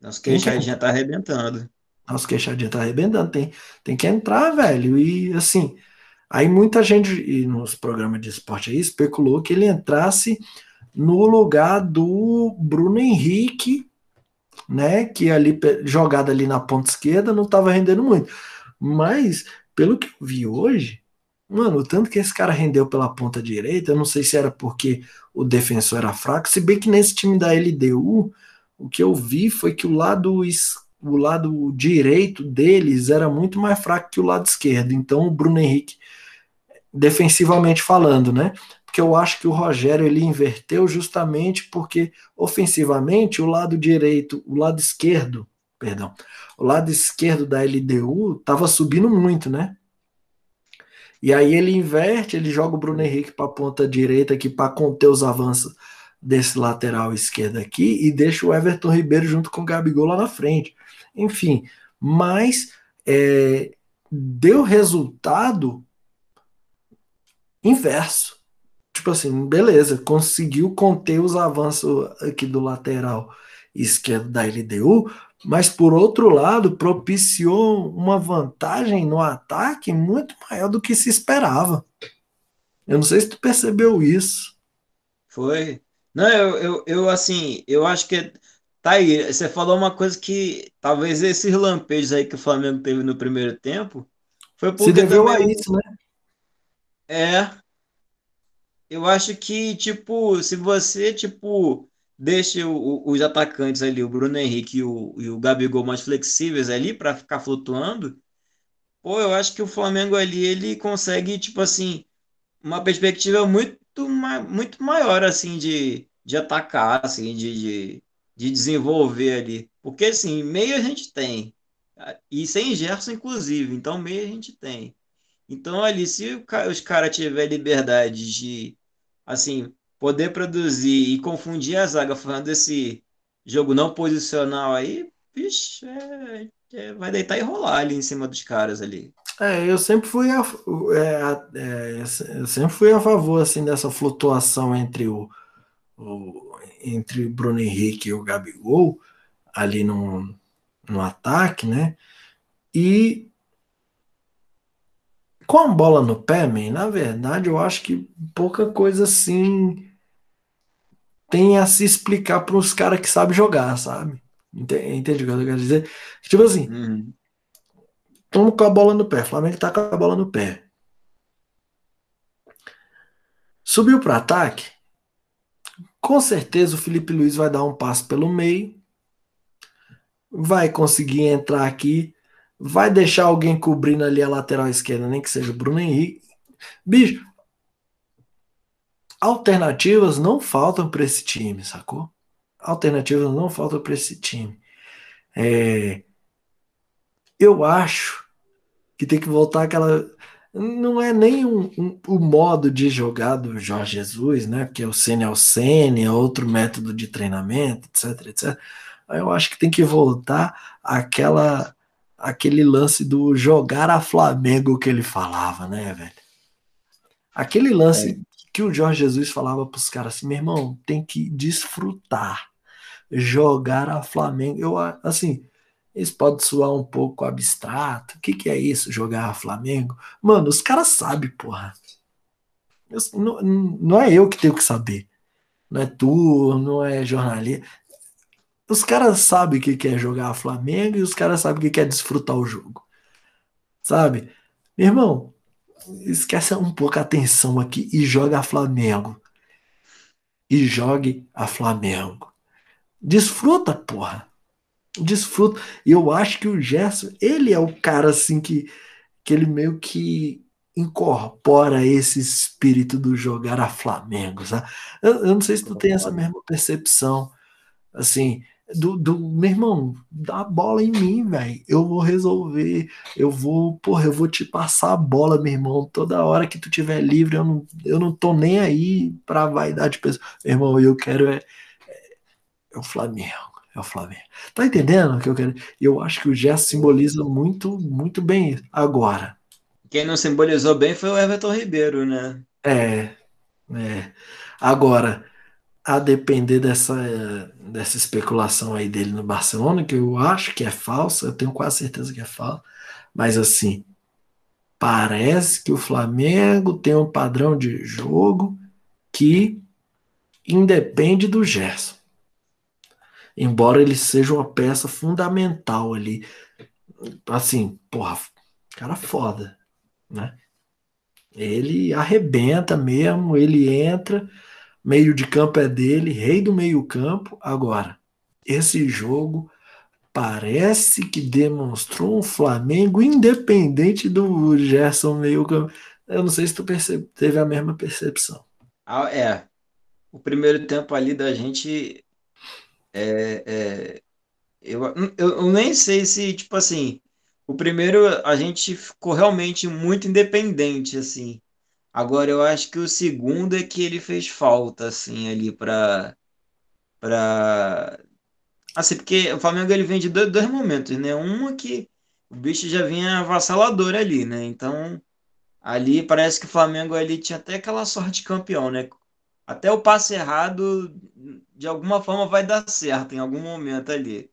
B: Nosso queixadinha tá arrebentando.
A: Nosso queixadinha tá arrebentando, tem, tem que entrar, velho, e assim, aí muita gente, e nos programas de esporte aí, especulou que ele entrasse no lugar do Bruno Henrique, né? Que ali jogada ali na ponta esquerda não estava rendendo muito. Mas pelo que eu vi hoje, mano, tanto que esse cara rendeu pela ponta direita, eu não sei se era porque o defensor era fraco, se bem que nesse time da LDU, o que eu vi foi que o lado o lado direito deles era muito mais fraco que o lado esquerdo. Então o Bruno Henrique defensivamente falando, né? Porque eu acho que o Rogério ele inverteu justamente porque ofensivamente o lado direito, o lado esquerdo, perdão, o lado esquerdo da LDU estava subindo muito, né? E aí ele inverte, ele joga o Bruno Henrique para a ponta direita aqui para conter os avanços desse lateral esquerdo aqui e deixa o Everton Ribeiro junto com o Gabigol lá na frente. Enfim, mas é, deu resultado inverso tipo assim, beleza, conseguiu conter os avanços aqui do lateral esquerdo da LDU, mas por outro lado propiciou uma vantagem no ataque muito maior do que se esperava. Eu não sei se tu percebeu isso.
B: Foi. Não, eu, eu, eu assim, eu acho que tá aí. Você falou uma coisa que talvez esses lampejos aí que o Flamengo teve no primeiro tempo foi porque
A: se deveu também, a isso, né?
B: É, eu acho que, tipo, se você, tipo, deixa o, os atacantes ali, o Bruno Henrique e o, e o Gabigol mais flexíveis ali para ficar flutuando, pô, eu acho que o Flamengo ali ele consegue, tipo assim, uma perspectiva muito, muito maior, assim, de, de atacar, assim, de, de, de desenvolver ali. Porque, assim, meio a gente tem, e sem Gerson, inclusive, então meio a gente tem. Então, ali, se os caras tiverem liberdade de, assim, poder produzir e confundir a zaga falando esse jogo não posicional aí, bicho, é, é, vai deitar e rolar ali em cima dos caras ali.
A: É, eu sempre fui a, é, é, eu sempre fui a favor assim dessa flutuação entre o, o entre o Bruno Henrique e o Gabigol ali no, no ataque, né? E com a bola no pé, man, na verdade, eu acho que pouca coisa assim tem a se explicar para os caras que sabem jogar, sabe? Entende, o que eu quero dizer? Tipo assim, uhum. toma com a bola no pé, Flamengo tá com a bola no pé. Subiu para ataque, com certeza o Felipe Luiz vai dar um passo pelo meio, vai conseguir entrar aqui, vai deixar alguém cobrindo ali a lateral esquerda, nem que seja o Bruno Henrique. Bicho, alternativas não faltam para esse time, sacou? Alternativas não faltam para esse time. É, eu acho que tem que voltar aquela. Não é nem um, um, o modo de jogar do Jorge Jesus, né? Porque o Sene é o Sene, é outro método de treinamento, etc, etc. Eu acho que tem que voltar aquela aquele lance do jogar a Flamengo que ele falava, né, velho? Aquele lance é que o Jorge Jesus falava para os caras assim, meu irmão, tem que desfrutar, jogar a Flamengo. Eu, assim, isso pode soar um pouco abstrato. O que, que é isso, jogar a Flamengo? Mano, os caras sabem, porra. Eu, não, não é eu que tenho que saber. Não é tu, não é jornalista. Os caras sabem o que, que é jogar a Flamengo e os caras sabem o que, que é desfrutar o jogo. Sabe? Meu irmão, esquece um pouco a atenção aqui e joga a Flamengo. E jogue a Flamengo. Desfruta, porra. Desfruta. E eu acho que o Gerson, ele é o cara assim que, que ele meio que incorpora esse espírito do jogar a Flamengo, sabe? Eu, eu não sei se tu tem essa mesma percepção. Assim, do, do meu irmão, dá a bola em mim, velho. Eu vou resolver. Eu vou, porra, eu vou te passar a bola, meu irmão. Toda hora que tu tiver livre, eu não, eu não tô nem aí pra vaidade pessoal. Meu irmão, eu quero é, é, é, o Flamengo. É o Flamengo. Tá entendendo o que eu quero? Eu acho que o gesto simboliza muito, muito bem agora.
B: Quem não simbolizou bem foi o Everton Ribeiro, né?
A: É. É. Agora, a depender dessa, dessa especulação aí dele no Barcelona, que eu acho que é falsa, eu tenho quase certeza que é falsa, mas assim, parece que o Flamengo tem um padrão de jogo que independe do Gerson. Embora ele seja uma peça fundamental ali. Assim, porra, cara foda, né? Ele arrebenta mesmo, ele entra meio de campo é dele, rei do meio-campo. Agora, esse jogo parece que demonstrou um Flamengo independente do Gerson meio-campo. Eu não sei se tu teve a mesma percepção.
B: Ah, é. O primeiro tempo ali da gente. É, é, eu, eu, eu nem sei se, tipo assim, o primeiro a gente ficou realmente muito independente, assim. Agora eu acho que o segundo é que ele fez falta, assim, ali para para assim, porque o Flamengo ele vem de dois, dois momentos, né? Uma que o bicho já vinha avassalador ali, né? Então, ali parece que o Flamengo ali tinha até aquela sorte de campeão, né? Até o passe errado, de alguma forma, vai dar certo em algum momento ali.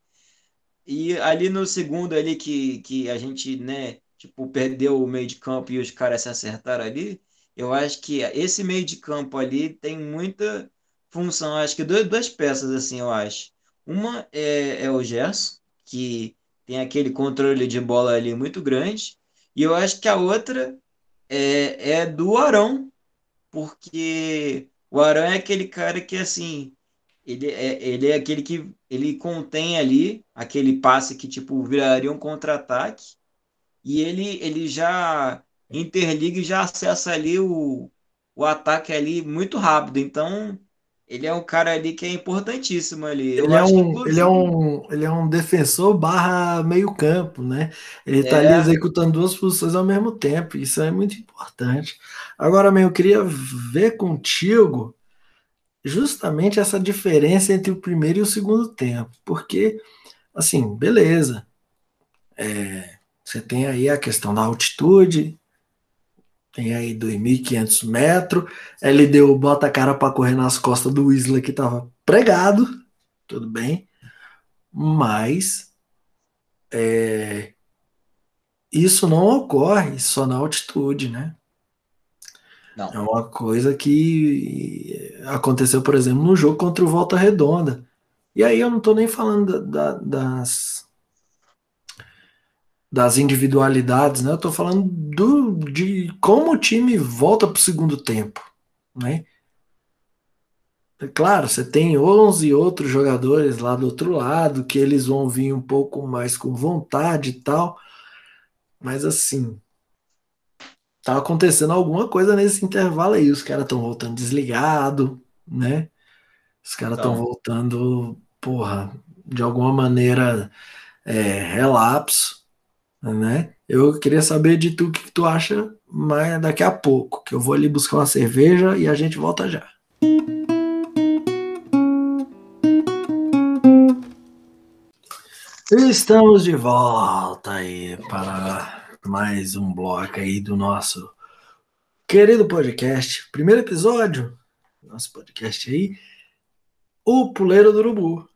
B: E ali no segundo ali que, que a gente, né, tipo, perdeu o meio de campo e os caras se acertaram ali, eu acho que esse meio de campo ali tem muita função. Acho que duas, duas peças, assim, eu acho. Uma é, é o Gerson, que tem aquele controle de bola ali muito grande. E eu acho que a outra é, é do Arão, porque o Arão é aquele cara que, assim, ele é, ele é aquele que ele contém ali aquele passe que tipo viraria um contra-ataque e ele ele já interliga e já acessa ali o, o ataque ali muito rápido. Então ele é um cara ali que é importantíssimo ali.
A: Eu ele, é um, que, ele, é um, ele é um defensor barra meio campo, né? Ele está é. ali executando duas funções ao mesmo tempo. Isso é muito importante. Agora, meu, eu queria ver contigo justamente essa diferença entre o primeiro e o segundo tempo. Porque, assim, beleza. É, você tem aí a questão da altitude, tem aí 2.500 metros. Ele deu bota a cara para correr nas costas do Isla que estava pregado, tudo bem, mas é, isso não ocorre só na altitude, né? Não. É uma coisa que aconteceu, por exemplo, no jogo contra o Volta Redonda. E aí eu não estou nem falando da, da, das, das individualidades, né? Eu estou falando do, de como o time volta para o segundo tempo, né? É claro, você tem 11 outros jogadores lá do outro lado que eles vão vir um pouco mais com vontade e tal, mas assim, tá acontecendo alguma coisa nesse intervalo aí. Os caras estão voltando desligado, né? Os caras estão então. voltando, porra, de alguma maneira é, relapso, né? Eu queria saber de tu o que tu acha, mas daqui a pouco, que eu vou ali buscar uma cerveja e a gente volta já. Estamos de volta aí para mais um bloco aí do nosso querido podcast. Primeiro episódio do nosso podcast aí, o Puleiro do Urubu.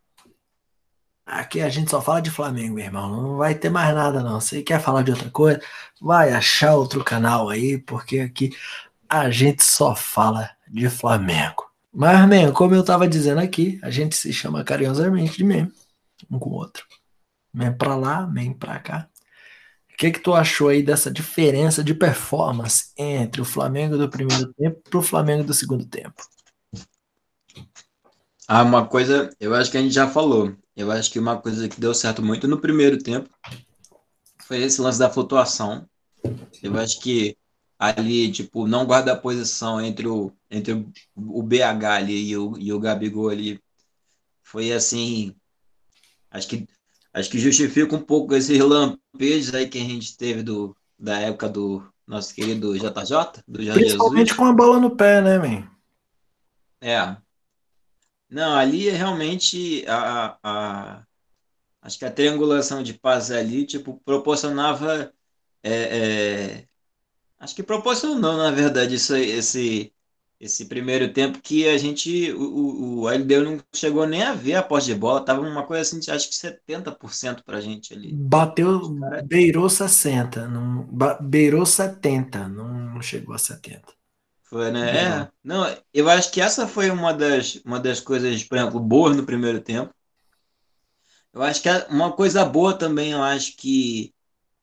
A: Aqui a gente só fala de Flamengo, meu irmão. Não vai ter mais nada, não. Se quer falar de outra coisa, vai achar outro canal aí, porque aqui a gente só fala de Flamengo. Mas, man, como eu tava dizendo aqui, a gente se chama carinhosamente de meme, um com o outro. Meme pra lá, meme pra cá que, que tu achou aí dessa diferença de performance entre o Flamengo do primeiro tempo para o Flamengo do segundo tempo?
B: Ah, uma coisa, eu acho que a gente já falou. Eu acho que uma coisa que deu certo muito no primeiro tempo foi esse lance da flutuação. Eu acho que ali, tipo, não guarda a posição entre o, entre o BH ali e o, e o Gabigol ali. Foi assim. Acho que acho que justifica um pouco esses lampejos aí que a gente teve do, da época do nosso querido JJ, do
A: Jorge Principalmente Jesus. com a bola no pé, né, man?
B: É. Não, ali é realmente a, a, acho que a triangulação de paz ali, tipo, proporcionava é, é, acho que proporcionou, na verdade, isso, esse, esse primeiro tempo que a gente, o, o LDU não chegou nem a ver a posse de bola, tava uma coisa assim, acho que 70% pra gente ali.
A: Bateu, cara... beirou 60, não, beirou 70, não chegou a 70.
B: Foi, né? É. Não, eu acho que essa foi uma das, uma das coisas, por exemplo, boas no primeiro tempo. Eu acho que uma coisa boa também, eu acho que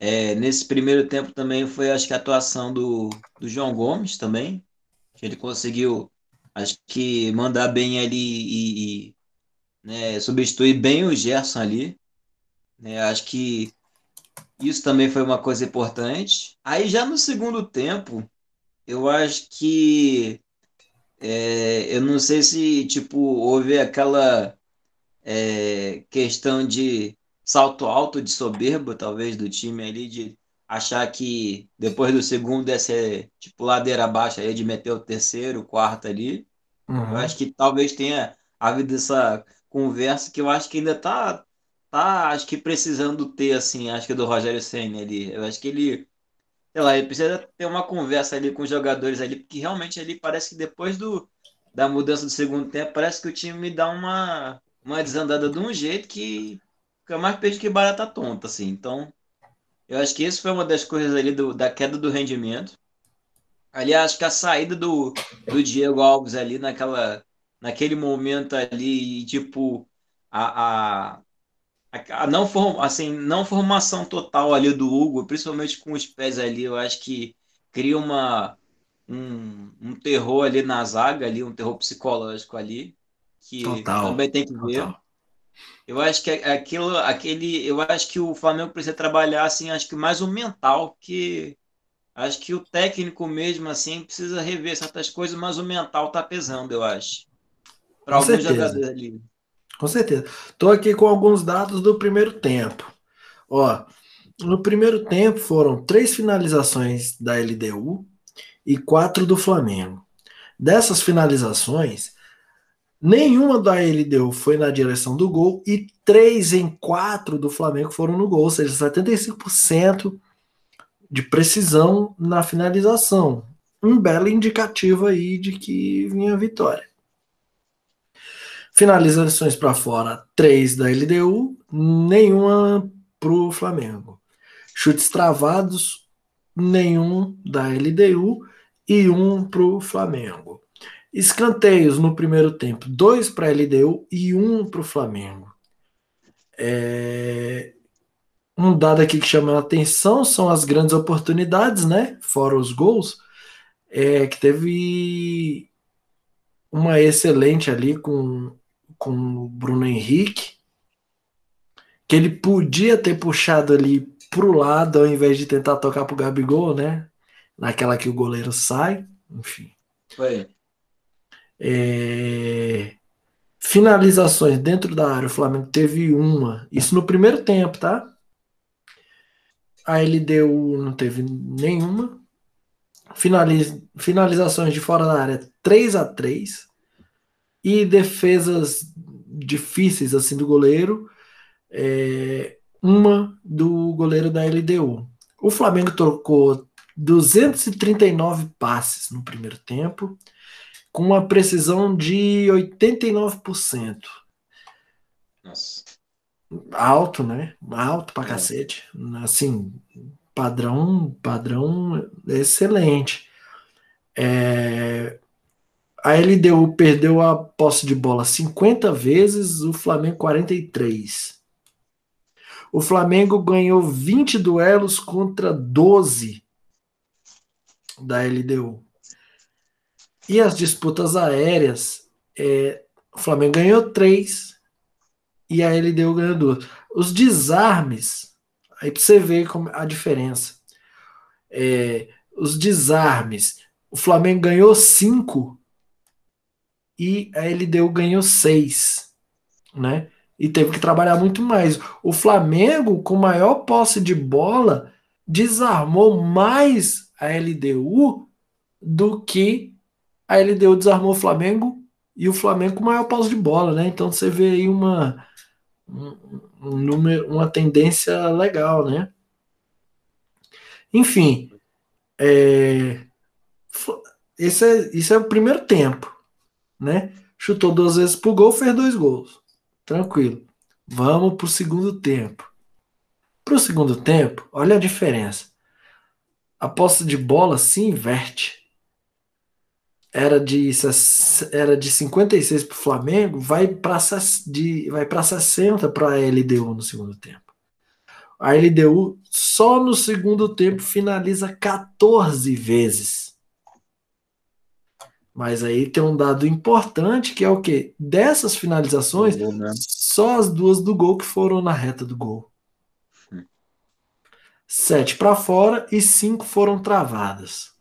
B: é, nesse primeiro tempo também foi, acho que a atuação do, do João Gomes também, ele conseguiu, acho que, mandar bem ali e, e né, substituir bem o Gerson ali. Né, acho que isso também foi uma coisa importante. Aí já no segundo tempo, eu acho que é, eu não sei se tipo houve aquela é, questão de salto alto de soberba, talvez, do time ali, de achar que depois do segundo ia ser tipo ladeira abaixo aí de meter o terceiro, o quarto ali. Uhum. Eu acho que talvez tenha havido essa conversa que eu acho que ainda tá, tá acho que precisando ter, assim, acho que do Rogério Senna ali. Eu acho que ele, sei lá, ele precisa ter uma conversa ali com os jogadores ali, porque realmente ali parece que depois do, da mudança do segundo tempo, parece que o time me dá uma, uma desandada de um jeito que fica mais peixe que barata tonta, assim. Então, eu acho que isso foi uma das coisas ali do, da queda do rendimento. Aliás, acho que a saída do, do Diego Alves ali naquela, naquele momento ali, tipo, a, a, a não, form, assim, não formação total ali do Hugo, principalmente com os pés ali, eu acho que cria uma, um, um terror ali na zaga, ali, um terror psicológico ali, que total, também tem que ver. Total. Eu acho que aquilo, aquele, eu acho que o Flamengo precisa trabalhar assim, acho que mais o mental, que acho que o técnico mesmo assim precisa rever certas coisas, mas o mental tá pesando, eu acho.
A: Para alguns certeza. jogadores ali. Com certeza. Estou aqui com alguns dados do primeiro tempo. Ó, no primeiro tempo foram três finalizações da LDU e quatro do Flamengo. Dessas finalizações, nenhuma da LDU foi na direção do gol e três em quatro do Flamengo foram no gol, ou seja, 75% de precisão na finalização. Um belo indicativo aí de que vinha a vitória. Finalizações para fora, três da LDU, nenhuma para o Flamengo. Chutes travados, nenhum da LDU e um para o Flamengo. Escanteios no primeiro tempo, dois para a LDU e um para o Flamengo. É... Um dado aqui que chama a atenção são as grandes oportunidades, né? Fora os gols, é, que teve uma excelente ali com com o Bruno Henrique, que ele podia ter puxado ali pro lado ao invés de tentar tocar pro Gabigol, né? Naquela que o goleiro sai, enfim.
B: Foi.
A: É... Finalizações dentro da área, o Flamengo teve uma. Isso no primeiro tempo, tá? A LDU não teve nenhuma. Finaliz... Finalizações de fora da área, 3 a 3 e defesas difíceis assim do goleiro, é, uma do goleiro da LDU. O Flamengo trocou 239 passes no primeiro tempo, com uma precisão de 89%.
B: Nossa.
A: Alto, né? Alto pra é. cacete. Assim, padrão, padrão excelente. É, a LDU perdeu a posse de bola 50 vezes, o Flamengo 43. O Flamengo ganhou 20 duelos contra 12 da LDU. E as disputas aéreas, é, o Flamengo ganhou 3 e a LDU ganhou 2. Os desarmes, aí para você ver como a diferença. É, os desarmes, o Flamengo ganhou 5 e a LDU ganhou seis, né? E teve que trabalhar muito mais. O Flamengo, com maior posse de bola, desarmou mais a LDU do que a LDU desarmou o Flamengo e o Flamengo com maior posse de bola, né? Então você vê aí uma, um, número, uma tendência legal, né? Enfim, é, esse é, isso é o primeiro tempo né? Chutou duas vezes pro gol, fez dois gols. Tranquilo. Vamos pro segundo tempo. Pro segundo tempo, olha a diferença. A posse de bola se inverte. Era de, era de 56 para o Flamengo, vai para vai 60 para a LDU no segundo tempo. A LDU só no segundo tempo finaliza 14 vezes. Mas aí tem um dado importante que é o que? Dessas finalizações, gol, né? só as duas do gol que foram na reta do gol. Hum. Sete para fora e cinco foram travadas.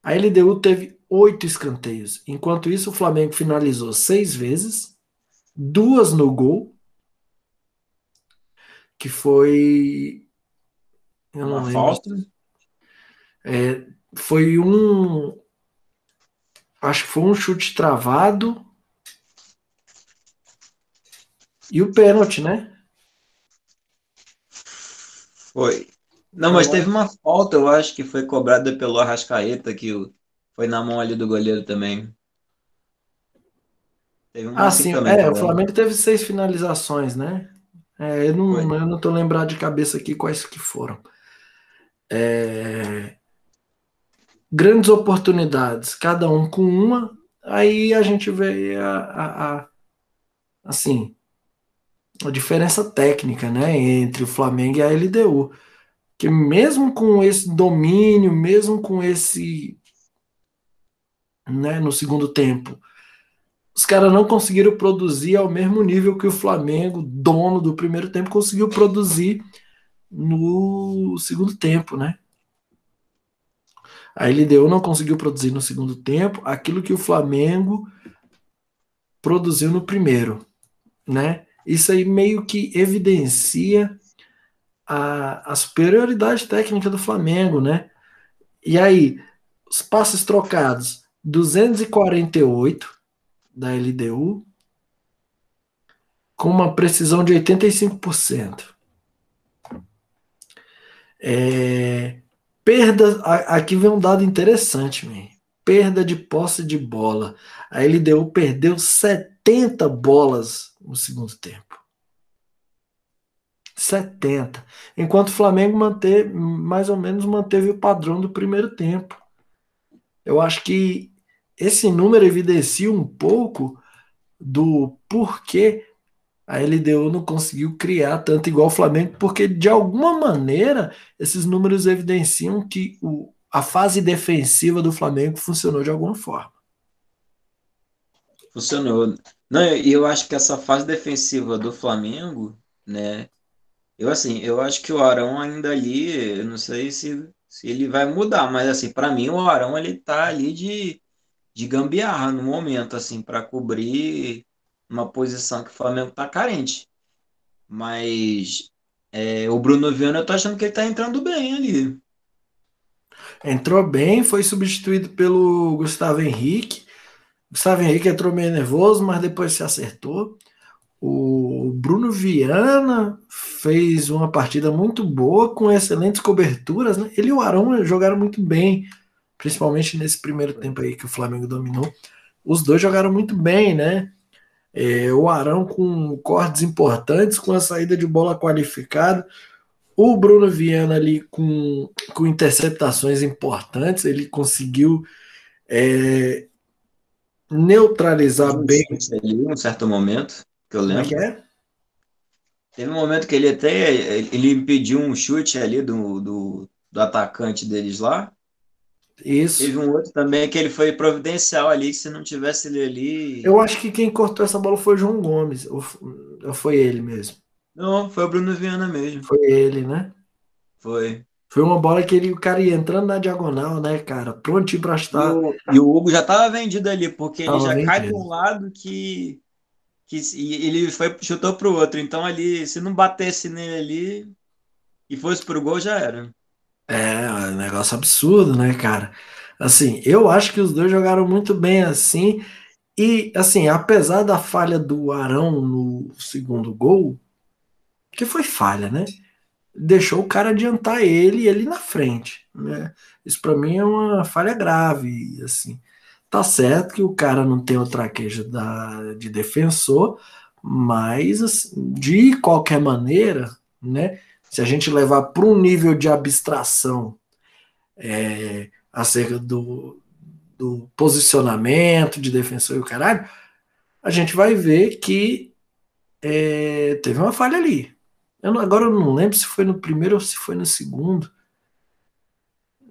A: A LDU teve oito escanteios. Enquanto isso, o Flamengo finalizou seis vezes, duas no gol, que foi.
B: Eu não Uma falta?
A: É, foi um Acho que foi um chute travado. E o pênalti, né?
B: Foi. Não, mas teve uma falta, eu acho que foi cobrada pelo Arrascaeta, que foi na mão ali do goleiro também.
A: Um ah, sim. Também, é, o Flamengo teve seis finalizações, né? É, eu, não, eu não tô lembrado de cabeça aqui quais que foram. É, grandes oportunidades, cada um com uma, aí a gente vê a, a, a, assim a diferença técnica, né, entre o Flamengo e a LDU, que mesmo com esse domínio, mesmo com esse, né, no segundo tempo, os caras não conseguiram produzir ao mesmo nível que o Flamengo, dono do primeiro tempo, conseguiu produzir no segundo tempo, né? A LDU não conseguiu produzir no segundo tempo aquilo que o Flamengo produziu no primeiro, né? Isso aí meio que evidencia a, a superioridade técnica do Flamengo, né? E aí, os passes trocados, 248 da LDU, com uma precisão de 85%. É, perda, aqui vem um dado interessante, man. perda de posse de bola. A LDU perdeu 70 bolas no segundo tempo. 70. Enquanto o Flamengo manteve, mais ou menos manteve o padrão do primeiro tempo. Eu acho que esse número evidencia um pouco do porquê a LDU não conseguiu criar tanto igual o Flamengo, porque de alguma maneira esses números evidenciam que o, a fase defensiva do Flamengo funcionou de alguma forma.
B: Funcionou. Não, e eu acho que essa fase defensiva do Flamengo, né? Eu assim, eu acho que o Arão ainda ali, eu não sei se, se ele vai mudar, mas assim, para mim o Arão ele tá ali de de gambiarra no momento, assim, para cobrir uma posição que o Flamengo tá carente. Mas é, o Bruno Viana, eu tô achando que ele tá entrando bem ali.
A: Entrou bem, foi substituído pelo Gustavo Henrique. Gustavo Henrique entrou meio nervoso, mas depois se acertou. O Bruno Viana fez uma partida muito boa, com excelentes coberturas. Né? Ele e o Arão jogaram muito bem principalmente nesse primeiro tempo aí que o Flamengo dominou. Os dois jogaram muito bem, né? É, o Arão com cortes importantes, com a saída de bola qualificada. O Bruno Viana ali com, com interceptações importantes, ele conseguiu é, neutralizar bem.
B: Ali, um certo momento, que eu lembro. Como é que é? Teve um momento que ele até ele impediu um chute ali do, do, do atacante deles lá. Isso. Teve um outro também que ele foi providencial ali, que se não tivesse ele ali.
A: Eu acho que quem cortou essa bola foi o João Gomes, ou, ou foi ele mesmo?
B: Não, foi o Bruno Viana mesmo.
A: Foi ele, né?
B: Foi.
A: Foi uma bola que ele, o cara ia entrando na diagonal, né, cara? Prontinho pra estar.
B: E o, e o Hugo já tava vendido ali, porque tava ele já vendido. cai de um lado que. que ele foi, chutou pro outro. Então ali, se não batesse nele ali e fosse pro gol, já era.
A: É, é um negócio absurdo, né, cara? Assim, eu acho que os dois jogaram muito bem assim. E, assim, apesar da falha do Arão no segundo gol, que foi falha, né? Deixou o cara adiantar ele e ele na frente, né? Isso para mim é uma falha grave, assim. Tá certo que o cara não tem o traquejo da, de defensor, mas assim, de qualquer maneira, né? Se a gente levar para um nível de abstração é, acerca do, do posicionamento de defensor e o caralho, a gente vai ver que é, teve uma falha ali. Eu não, agora eu não lembro se foi no primeiro ou se foi no segundo.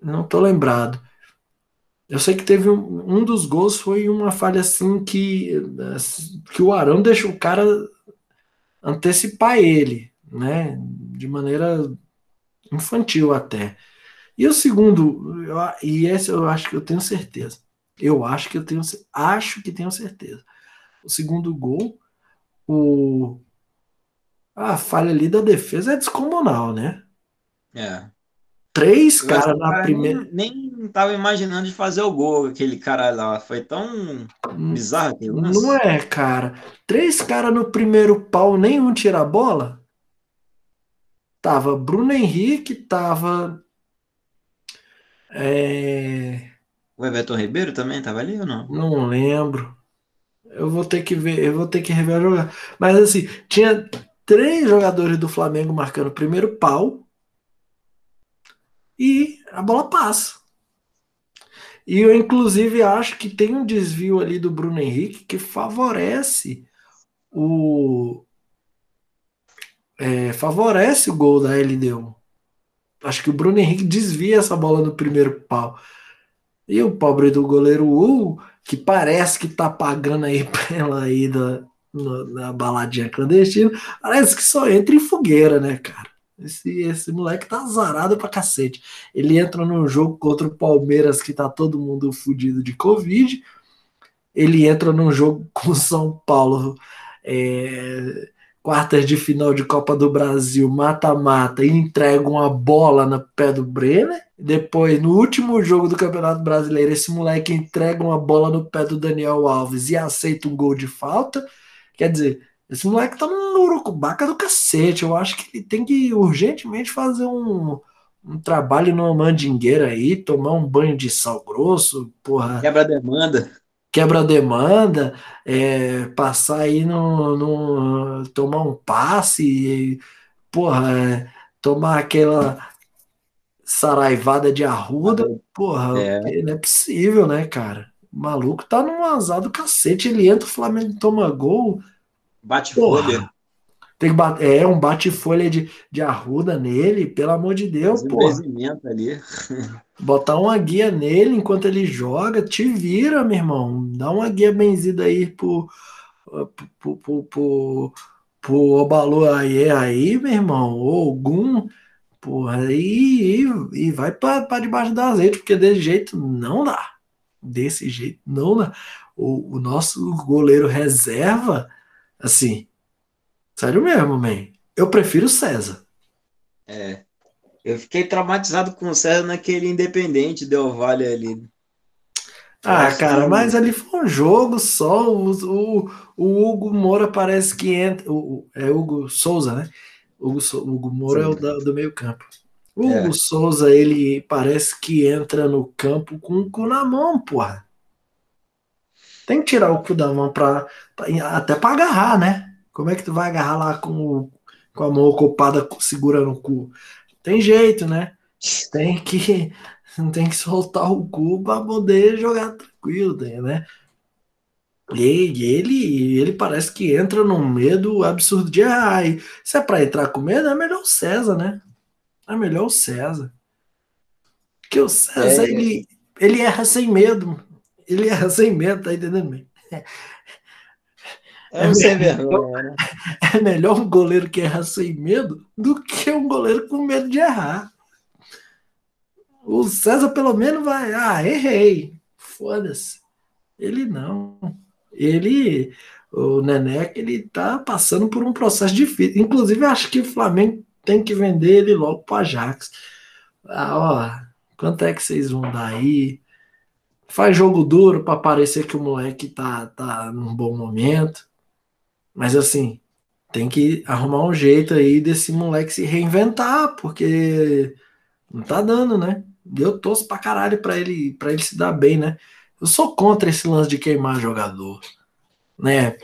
A: Não estou lembrado. Eu sei que teve um, um, dos gols foi uma falha assim que, que o Arão deixou o cara antecipar ele, né? De maneira infantil até. E o segundo, eu, e esse eu acho que eu tenho certeza. Eu acho que eu tenho, acho que tenho certeza. O segundo gol, o a falha ali da defesa é descomunal, né?
B: É.
A: Três caras na primeira.
B: Nem, nem tava imaginando de fazer o gol, aquele cara lá. Foi tão hum, bizarro
A: Não é, cara. Três caras no primeiro pau, nenhum tira a bola. Tava Bruno Henrique, tava. É...
B: O Everton Ribeiro também tava ali ou não?
A: Não lembro. Eu vou ter que ver, eu vou ter que rever a jogar. Mas assim, tinha três jogadores do Flamengo marcando o primeiro pau e a bola passa. E eu, inclusive, acho que tem um desvio ali do Bruno Henrique que favorece o, é, favorece o gol da LDU. Acho que o Bruno Henrique desvia essa bola no primeiro pau. E o pobre do goleiro Hugo que parece que tá pagando aí pela ida na baladinha clandestina, parece que só entra em fogueira, né, cara? Esse, esse moleque tá azarado pra cacete. Ele entra num jogo contra o Palmeiras que tá todo mundo fudido de Covid. Ele entra num jogo com o São Paulo, é, quartas de final de Copa do Brasil, mata-mata, e entrega uma bola no pé do Brenner. Depois, no último jogo do Campeonato Brasileiro, esse moleque entrega uma bola no pé do Daniel Alves e aceita um gol de falta. Quer dizer, esse moleque tá no urucubaca do cacete. Eu acho que ele tem que urgentemente fazer um, um trabalho numa mandingueira aí, tomar um banho de sal grosso, porra.
B: Quebra demanda.
A: Quebra demanda, é, passar aí no, no. tomar um passe, porra, é, tomar aquela saraivada de arruda, porra, é. não é possível, né, cara? O maluco tá num azar do cacete. Ele entra, o Flamengo toma gol.
B: Bate folha.
A: Tem que bater, é um bate-folha de, de arruda nele, pelo amor de Deus, pô.
B: ali.
A: Botar uma guia nele enquanto ele joga, te vira, meu irmão. Dá uma guia benzida aí pro, pro, pro, pro, pro Obalu aí, aí, meu irmão, ou Ogum, porra, e, e, vai para debaixo da azeite, porque desse jeito não dá desse jeito. Não, né? o, o nosso goleiro reserva, assim, sério mesmo, man. Eu prefiro o César.
B: É. Eu fiquei traumatizado com o César naquele Independente Del Valle ali.
A: Ah, cara, mas ali foi um jogo só. O, o, o Hugo Moura parece que entra. O, é Hugo Souza, né? Hugo, Hugo Moura Sim. é o da, do meio campo. O é. Hugo Souza, ele parece que entra no campo com o cu na mão, porra. Tem que tirar o cu da mão pra, pra até para agarrar, né? Como é que tu vai agarrar lá com, o, com a mão ocupada segurando o cu? Tem jeito, né? Tem que tem que soltar o cu para poder jogar tranquilo, né? E ele, ele parece que entra num medo absurdo de errar. E se é para entrar com medo, é melhor o César, né? É melhor o César. Porque o César, é, ele, ele erra sem medo. Ele erra sem medo, tá entendendo?
B: É, é, melhor, né?
A: é melhor um goleiro que erra sem medo do que um goleiro com medo de errar. O César, pelo menos, vai. Ah, errei. Foda-se. Ele não. Ele, o Neneca, ele tá passando por um processo difícil. Inclusive, acho que o Flamengo tem que vender ele logo para Ajax. Ah, ó, quanto é que vocês vão dar aí? Faz jogo duro para parecer que o moleque tá, tá num bom momento. Mas assim, tem que arrumar um jeito aí desse moleque se reinventar, porque não tá dando, né? Eu torço pra caralho pra ele, pra ele se dar bem, né? Eu sou contra esse lance de queimar jogador, né?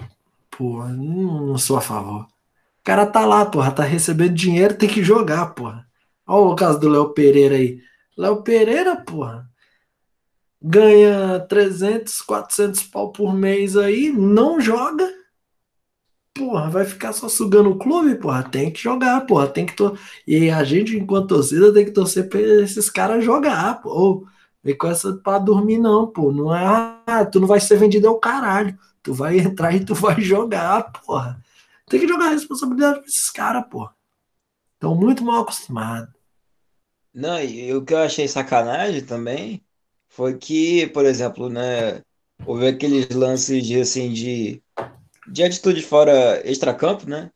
A: Pô, não, sou a favor. O cara tá lá, porra, tá recebendo dinheiro, tem que jogar, porra. Olha o caso do Léo Pereira aí. Léo Pereira, porra, ganha 300, 400 pau por mês aí, não joga. Porra, vai ficar só sugando o clube, porra. Tem que jogar, porra. Tem que to... E a gente, enquanto torcida, tem que torcer pra esses caras jogar, pô. Vem com essa pra dormir, não, pô. Não é. Ah, tu não vai ser vendido ao caralho. Tu vai entrar e tu vai jogar, porra. Tem que jogar a responsabilidade pra esses caras, pô. Estão muito mal acostumados.
B: Não, e o que eu achei sacanagem também foi que, por exemplo, né, houve aqueles lances de assim de, de atitude fora extracampo, né?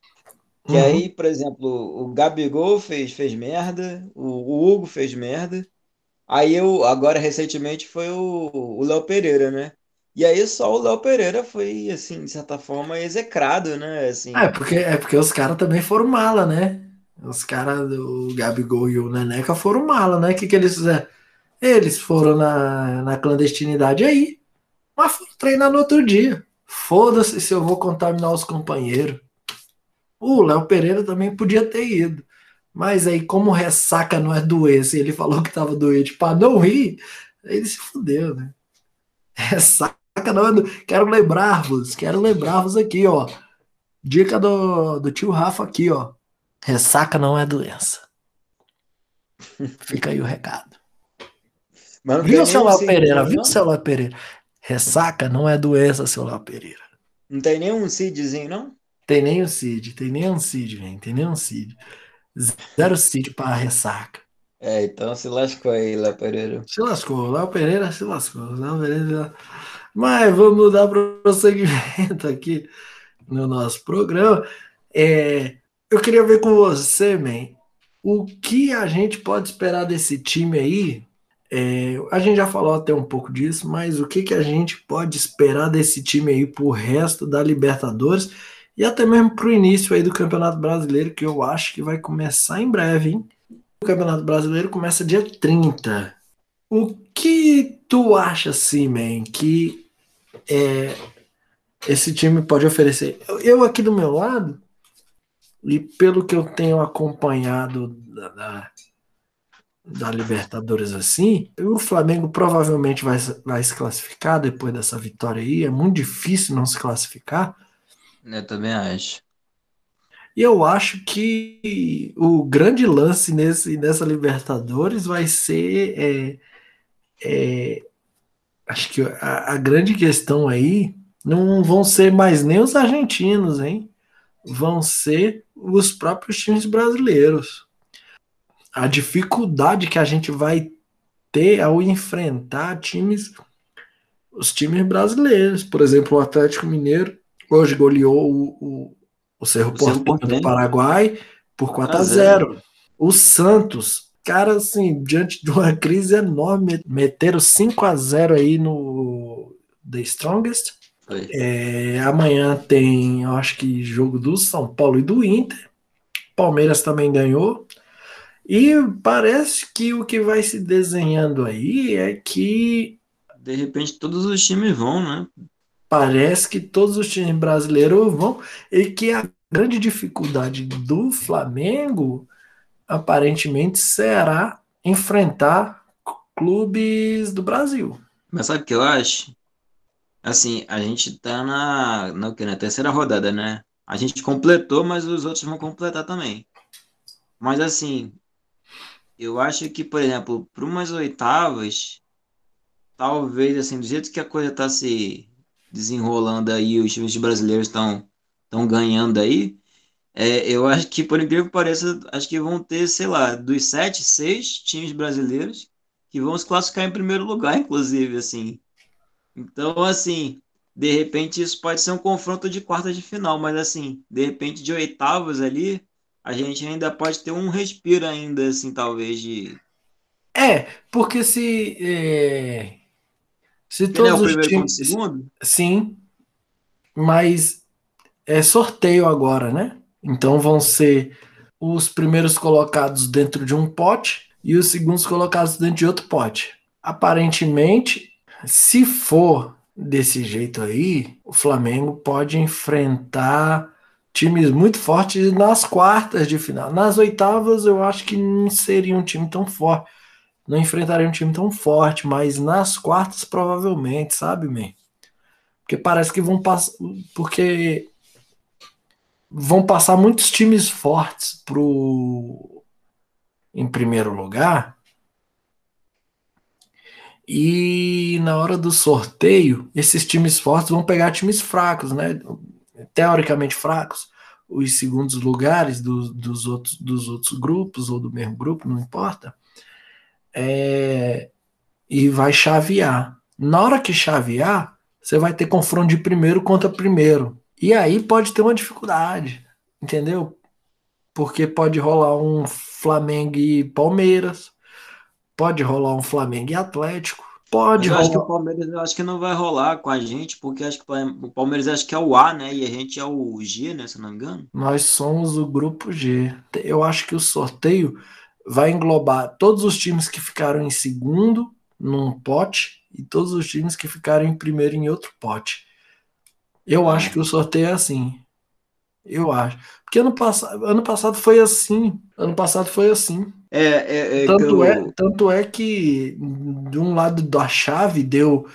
B: Que uhum. aí, por exemplo, o Gabigol fez, fez merda, o, o Hugo fez merda. Aí eu, agora recentemente foi o Léo Pereira, né? E aí só o Léo Pereira foi, assim, de certa forma, execrado, né? Assim,
A: Ah, é porque, é porque os caras também foram mala, né? Os caras, o Gabigol e o Neneca foram mala, né? O que, que eles fizeram? Eles foram na, na clandestinidade aí, mas foram treinar no outro dia. Foda-se se eu vou contaminar os companheiros. O Léo Pereira também podia ter ido. Mas aí, como ressaca não é doença, e ele falou que tava doente para não rir, aí ele se fudeu, né? Ressaca não, quero lembrar-vos, quero lembrar-vos aqui, ó. Dica do, do tio Rafa aqui, ó. Ressaca não é doença. Fica aí o recado. Mano, viu o celular Pereira? Viu o celular Pereira? Ressaca não é doença, seu Léo Pereira.
B: Não tem nenhum CIDzinho, não?
A: Tem nem um CID, tem nem um CID, velho. Tem nem um CID. Zero CID para ressaca.
B: É, então se lascou aí, Léo Pereira.
A: Se lascou, Léo Pereira se lascou. Léo Pereira. Mas vamos dar prosseguimento aqui no nosso programa. É, eu queria ver com você, man, o que a gente pode esperar desse time aí? É, a gente já falou até um pouco disso, mas o que, que a gente pode esperar desse time aí pro resto da Libertadores e até mesmo pro início aí do Campeonato Brasileiro, que eu acho que vai começar em breve, hein? O Campeonato Brasileiro começa dia 30. O que tu acha, man, que é, esse time pode oferecer? Eu aqui do meu lado, e pelo que eu tenho acompanhado da, da, da Libertadores assim, o Flamengo provavelmente vai, vai se classificar depois dessa vitória aí. É muito difícil não se classificar.
B: Eu também acho.
A: E eu acho que o grande lance nesse, nessa Libertadores vai ser. É, é, acho que a, a, grande questão aí não vão ser mais nem os argentinos, hein? Vão ser os próprios times brasileiros. A dificuldade que a gente vai ter ao enfrentar times, os times brasileiros. Por exemplo, o Atlético Mineiro hoje goleou o, o o Cerro Porteño do Paraguai por 4 a 0. O Santos, cara, assim, diante de uma crise enorme, meteram 5 a 0 aí no The Strongest. É, amanhã tem, eu acho que jogo do São Paulo e do Inter. Palmeiras também ganhou. E parece que o que vai se desenhando aí é que.
B: De repente todos os times vão, né?
A: Parece que todos os times brasileiros vão e que a grande dificuldade do Flamengo aparentemente será enfrentar clubes do Brasil.
B: Mas sabe o que eu acho? Assim, a gente tá na, na, na terceira rodada, né? A gente completou, mas os outros vão completar também. Mas assim, eu acho que, por exemplo, para umas oitavas, talvez assim, do jeito que a coisa tá se desenrolando aí, os times brasileiros estão estão ganhando aí, é, eu acho que, por incrível que pareça, acho que vão ter, sei lá, dos sete, seis times brasileiros que vão se classificar em primeiro lugar, inclusive, assim. Então, assim, de repente isso pode ser um confronto de quartas de final, mas assim, de repente de oitavas ali, a gente ainda pode ter um respiro ainda, assim, talvez de...
A: É, porque se... É se todos é o primeiro times, segundo? Sim. Mas é sorteio agora, né? Então vão ser os primeiros colocados dentro de um pote e os segundos colocados dentro de outro pote. Aparentemente, se for desse jeito aí, o Flamengo pode enfrentar times muito fortes nas quartas de final. Nas oitavas, eu acho que não seria um time tão forte não enfrentaria um time tão forte, mas nas quartas provavelmente, sabe, man? Porque parece que vão passar. Porque vão passar muitos times fortes pro em primeiro lugar. E na hora do sorteio, esses times fortes vão pegar times fracos, né? Teoricamente fracos, os segundos lugares do, dos, outros, dos outros grupos ou do mesmo grupo, não importa é, e vai chavear. Na hora que chavear, você vai ter confronto de primeiro contra primeiro. E aí pode ter uma dificuldade, entendeu? Porque pode rolar um Flamengo e Palmeiras, pode rolar um Flamengo e Atlético, pode
B: eu
A: rolar.
B: Acho que o Palmeiras eu acho que não vai rolar com a gente, porque acho que o Palmeiras acho que é o A, né? E a gente é o G, né? Se não me engano.
A: Nós somos o grupo G. Eu acho que o sorteio vai englobar todos os times que ficaram em segundo num pote e todos os times que ficaram em primeiro em outro pote. Eu acho que o sorteio é assim. Eu acho. Porque ano, pass ano passado foi assim. Ano passado foi assim.
B: É, é,
A: é tanto, eu... é, tanto é que de um lado da chave deu.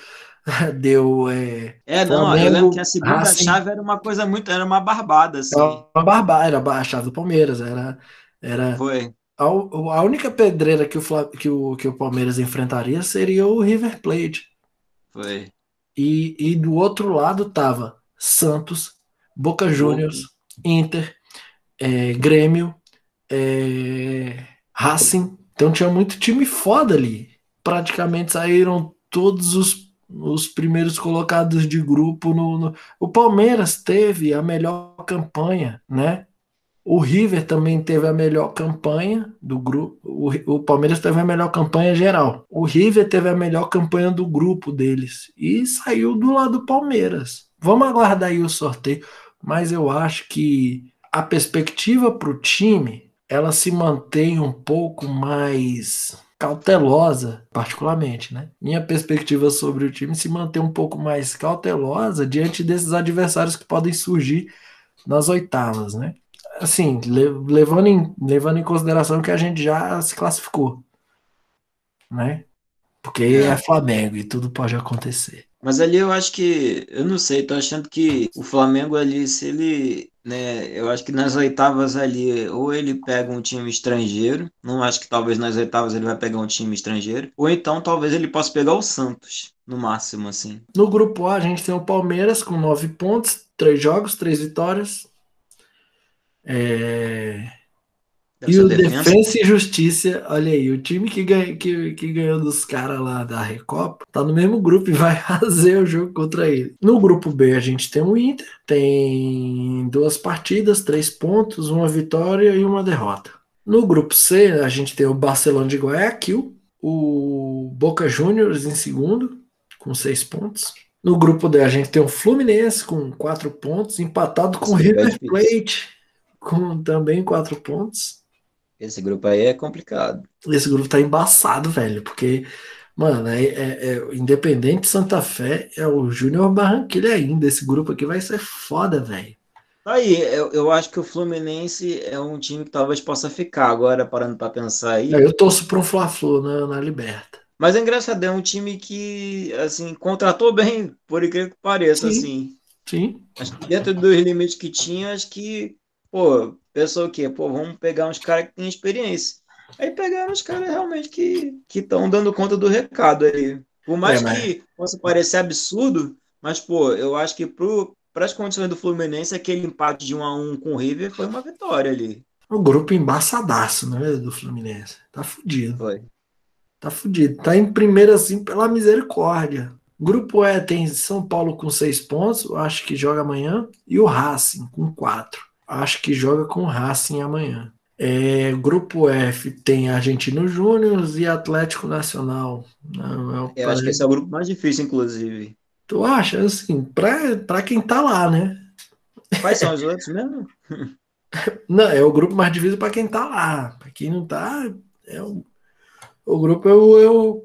A: Deu. É,
B: é não, Flamengo, eu lembro que a segunda Racing, chave era uma coisa muito. Era uma barbada, assim. Era
A: uma barbada, era a chave do Palmeiras. Era. era
B: foi.
A: A, a única pedreira que o, que, o, que o Palmeiras enfrentaria seria o River Plate.
B: Foi.
A: E, e do outro lado tava Santos, Boca Juniors, Inter, é, Grêmio, é, Racing. Então tinha muito time foda ali. Praticamente saíram todos os, os primeiros colocados de grupo. No, no, O Palmeiras teve a melhor campanha, né? O River também teve a melhor campanha do grupo. O, o, Palmeiras teve a melhor campanha geral. O River teve a melhor campanha do grupo deles. E saiu do lado do Palmeiras. Vamos aguardar aí o sorteio. Mas eu acho que a perspectiva para o time ela se mantém um pouco mais cautelosa, particularmente, né? Minha perspectiva sobre o time se mantém um pouco mais cautelosa diante desses adversários que podem surgir nas oitavas, né? assim, levando em, levando em consideração que a gente já se classificou, né? Porque é. é Flamengo e tudo pode acontecer.
B: Mas ali eu acho que, eu não sei, tô achando que o Flamengo ali, se ele, né, eu acho que nas oitavas ali, ou ele pega um time estrangeiro, não acho que talvez nas oitavas ele vai pegar um time estrangeiro, ou então talvez ele possa pegar o Santos, no máximo, assim.
A: No grupo A a gente tem o Palmeiras com nove pontos, três jogos, três vitórias, é... E o defensa. defensa. e Justiça, olha aí, o time que, ganha, que, que ganhou dos caras lá da Recopa tá no mesmo grupo e vai fazer o jogo contra ele. No grupo B a gente tem o Inter, tem duas partidas, três pontos, uma vitória e uma derrota. No grupo C a gente tem o Barcelona de Guayaquil, o Boca Juniors em segundo, com seis pontos. No grupo D a gente tem o Fluminense com quatro pontos, empatado com o é River Plate com também quatro pontos.
B: Esse grupo aí é complicado.
A: Esse grupo tá embaçado, velho, porque, mano, é, é, é Independente Santa Fé é o Júnior Barranquilla ainda. Esse grupo aqui vai ser foda, velho.
B: Aí, eu, eu acho que o Fluminense é um time que talvez possa ficar agora, parando para pensar aí.
A: Eu torço para um Fla-Flu na, na Liberta.
B: Mas é engraçado, é um time que, assim, contratou bem, por incrível que pareça,
A: sim,
B: assim.
A: Sim.
B: Acho que dentro dos limites que tinha, acho que pô, pensou o quê? Pô, vamos pegar uns caras que têm experiência. Aí pegaram os caras realmente que estão dando conta do recado ali. Por mais é, mas... que possa parecer absurdo, mas, pô, eu acho que para as condições do Fluminense, aquele empate de 1 a 1 com o River foi uma vitória ali.
A: O grupo embaçadaço, né, do Fluminense. Tá fudido.
B: Foi.
A: Tá fudido. Tá em primeiro, assim, pela misericórdia. Grupo E tem São Paulo com seis pontos, acho que joga amanhã, e o Racing com quatro acho que joga com Racing amanhã. É, grupo F tem Argentino Júnior e Atlético Nacional.
B: Não, é Eu acho que esse é o grupo mais difícil, inclusive.
A: Tu acha? Assim, para quem tá lá, né?
B: Quais são os outros mesmo?
A: Não, é o grupo mais difícil para quem tá lá. Para quem não tá, é o, o grupo é, o, é, o,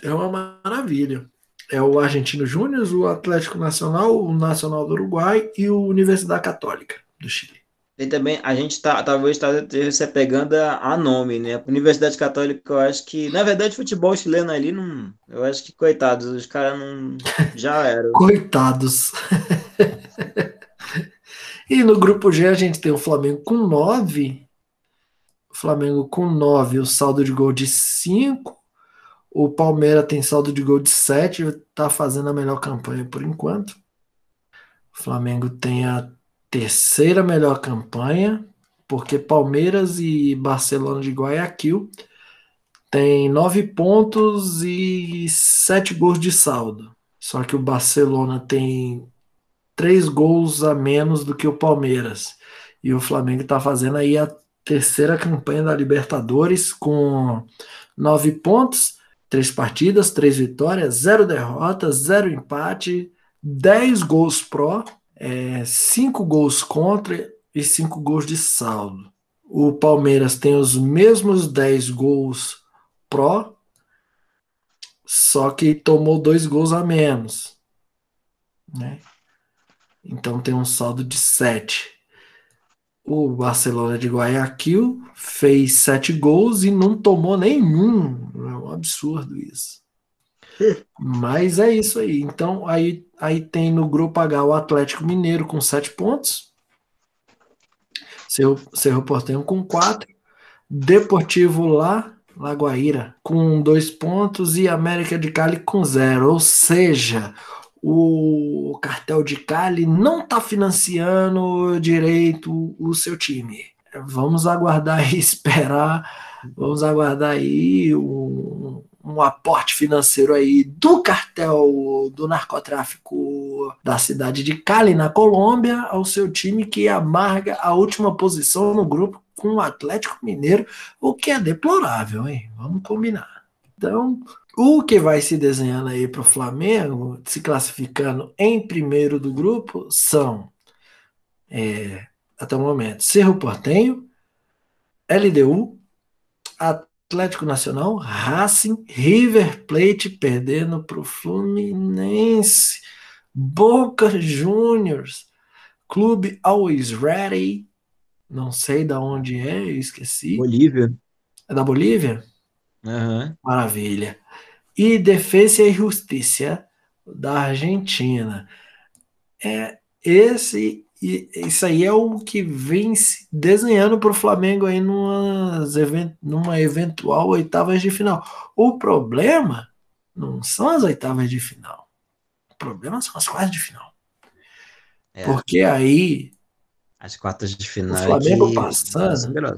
A: é uma maravilha. É o Argentino Júnior, o Atlético Nacional, o Nacional do Uruguai e o Universidade Católica do Chile.
B: E também a gente tá, talvez está se apegando a, nome, né? Universidade Católica, eu acho que, na verdade, futebol chileno ali não. Eu acho que, coitados, os caras não. Já eram.
A: coitados. e no grupo G a gente tem o Flamengo com 9. O Flamengo com 9, o saldo de gol de 5. O Palmeiras tem saldo de gol de 7, está fazendo a melhor campanha por enquanto. O Flamengo tem a terceira melhor campanha, porque Palmeiras e Barcelona de Guayaquil têm nove pontos e sete gols de saldo. Só que o Barcelona tem três gols a menos do que o Palmeiras. E o Flamengo está fazendo aí a terceira campanha da Libertadores com nove pontos, três partidas, três vitórias, zero derrotas, zero empate, dez gols pró é, cinco gols contra e cinco gols de saldo. O Palmeiras tem os mesmos 10 gols pró, só que tomou dois gols a menos. Né? Então tem um saldo de 7. O Barcelona de Guayaquil fez sete gols e não tomou nenhum. É um absurdo isso. Mas é isso aí. Então, aí, aí tem no grupo H o Atlético Mineiro com 7 pontos. Seu, Cerro Portenho com 4. Deportivo lá, Lagoaíra, com 2 pontos. E América de Cali com 0. Ou seja, o cartel de Cali não está financiando direito o seu time. Vamos aguardar e esperar, vamos aguardar aí um, um aporte financeiro aí do cartel do narcotráfico da cidade de Cali, na Colômbia, ao seu time que amarga a última posição no grupo com o Atlético Mineiro, o que é deplorável, hein? Vamos combinar. Então, o que vai se desenhando aí para o Flamengo, se classificando em primeiro do grupo, são, é, até o momento, Cerro Portenho, LDU, Atlético Nacional, Racing, River Plate perdendo para o Fluminense, Boca Juniors, Clube Always Ready, não sei da onde é, eu esqueci.
B: Bolívia.
A: É da Bolívia?
B: Uhum.
A: Maravilha. E Defesa e Justiça da Argentina. É esse isso aí é o que vem se desenhando para o Flamengo aí numas, numa eventual oitavas de final. O problema não são as oitavas de final. O problema são as quartas de final. É. Porque aí
B: as quartas de final. O
A: Flamengo de... passando.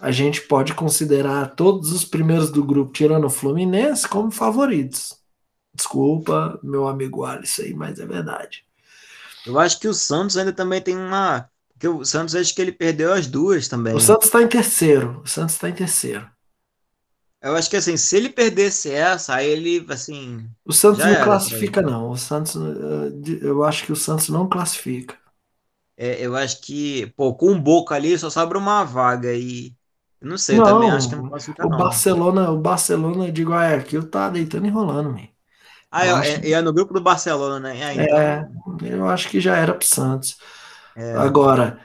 A: A gente pode considerar todos os primeiros do grupo, tirando o Fluminense, como favoritos. Desculpa, meu amigo Alisson aí, mas é verdade.
B: Eu acho que o Santos ainda também tem uma. Porque o Santos acho que ele perdeu as duas também.
A: O Santos está em terceiro. O Santos está em terceiro.
B: Eu acho que assim, se ele perdesse essa, aí ele assim.
A: O Santos não era, classifica, não. O Santos, eh, eu acho que o Santos não classifica.
B: É, eu acho que, pô, com o Boca ali só sobra uma vaga e. Não sei, eu também acho que não classifica,
A: o
B: não.
A: Barcelona, o Barcelona de Guayaquil tá deitando e rolando, man.
B: Ah, é, é, é, no grupo do Barcelona, né?
A: Ah, então... É, eu acho que já era pro Santos. É. Agora,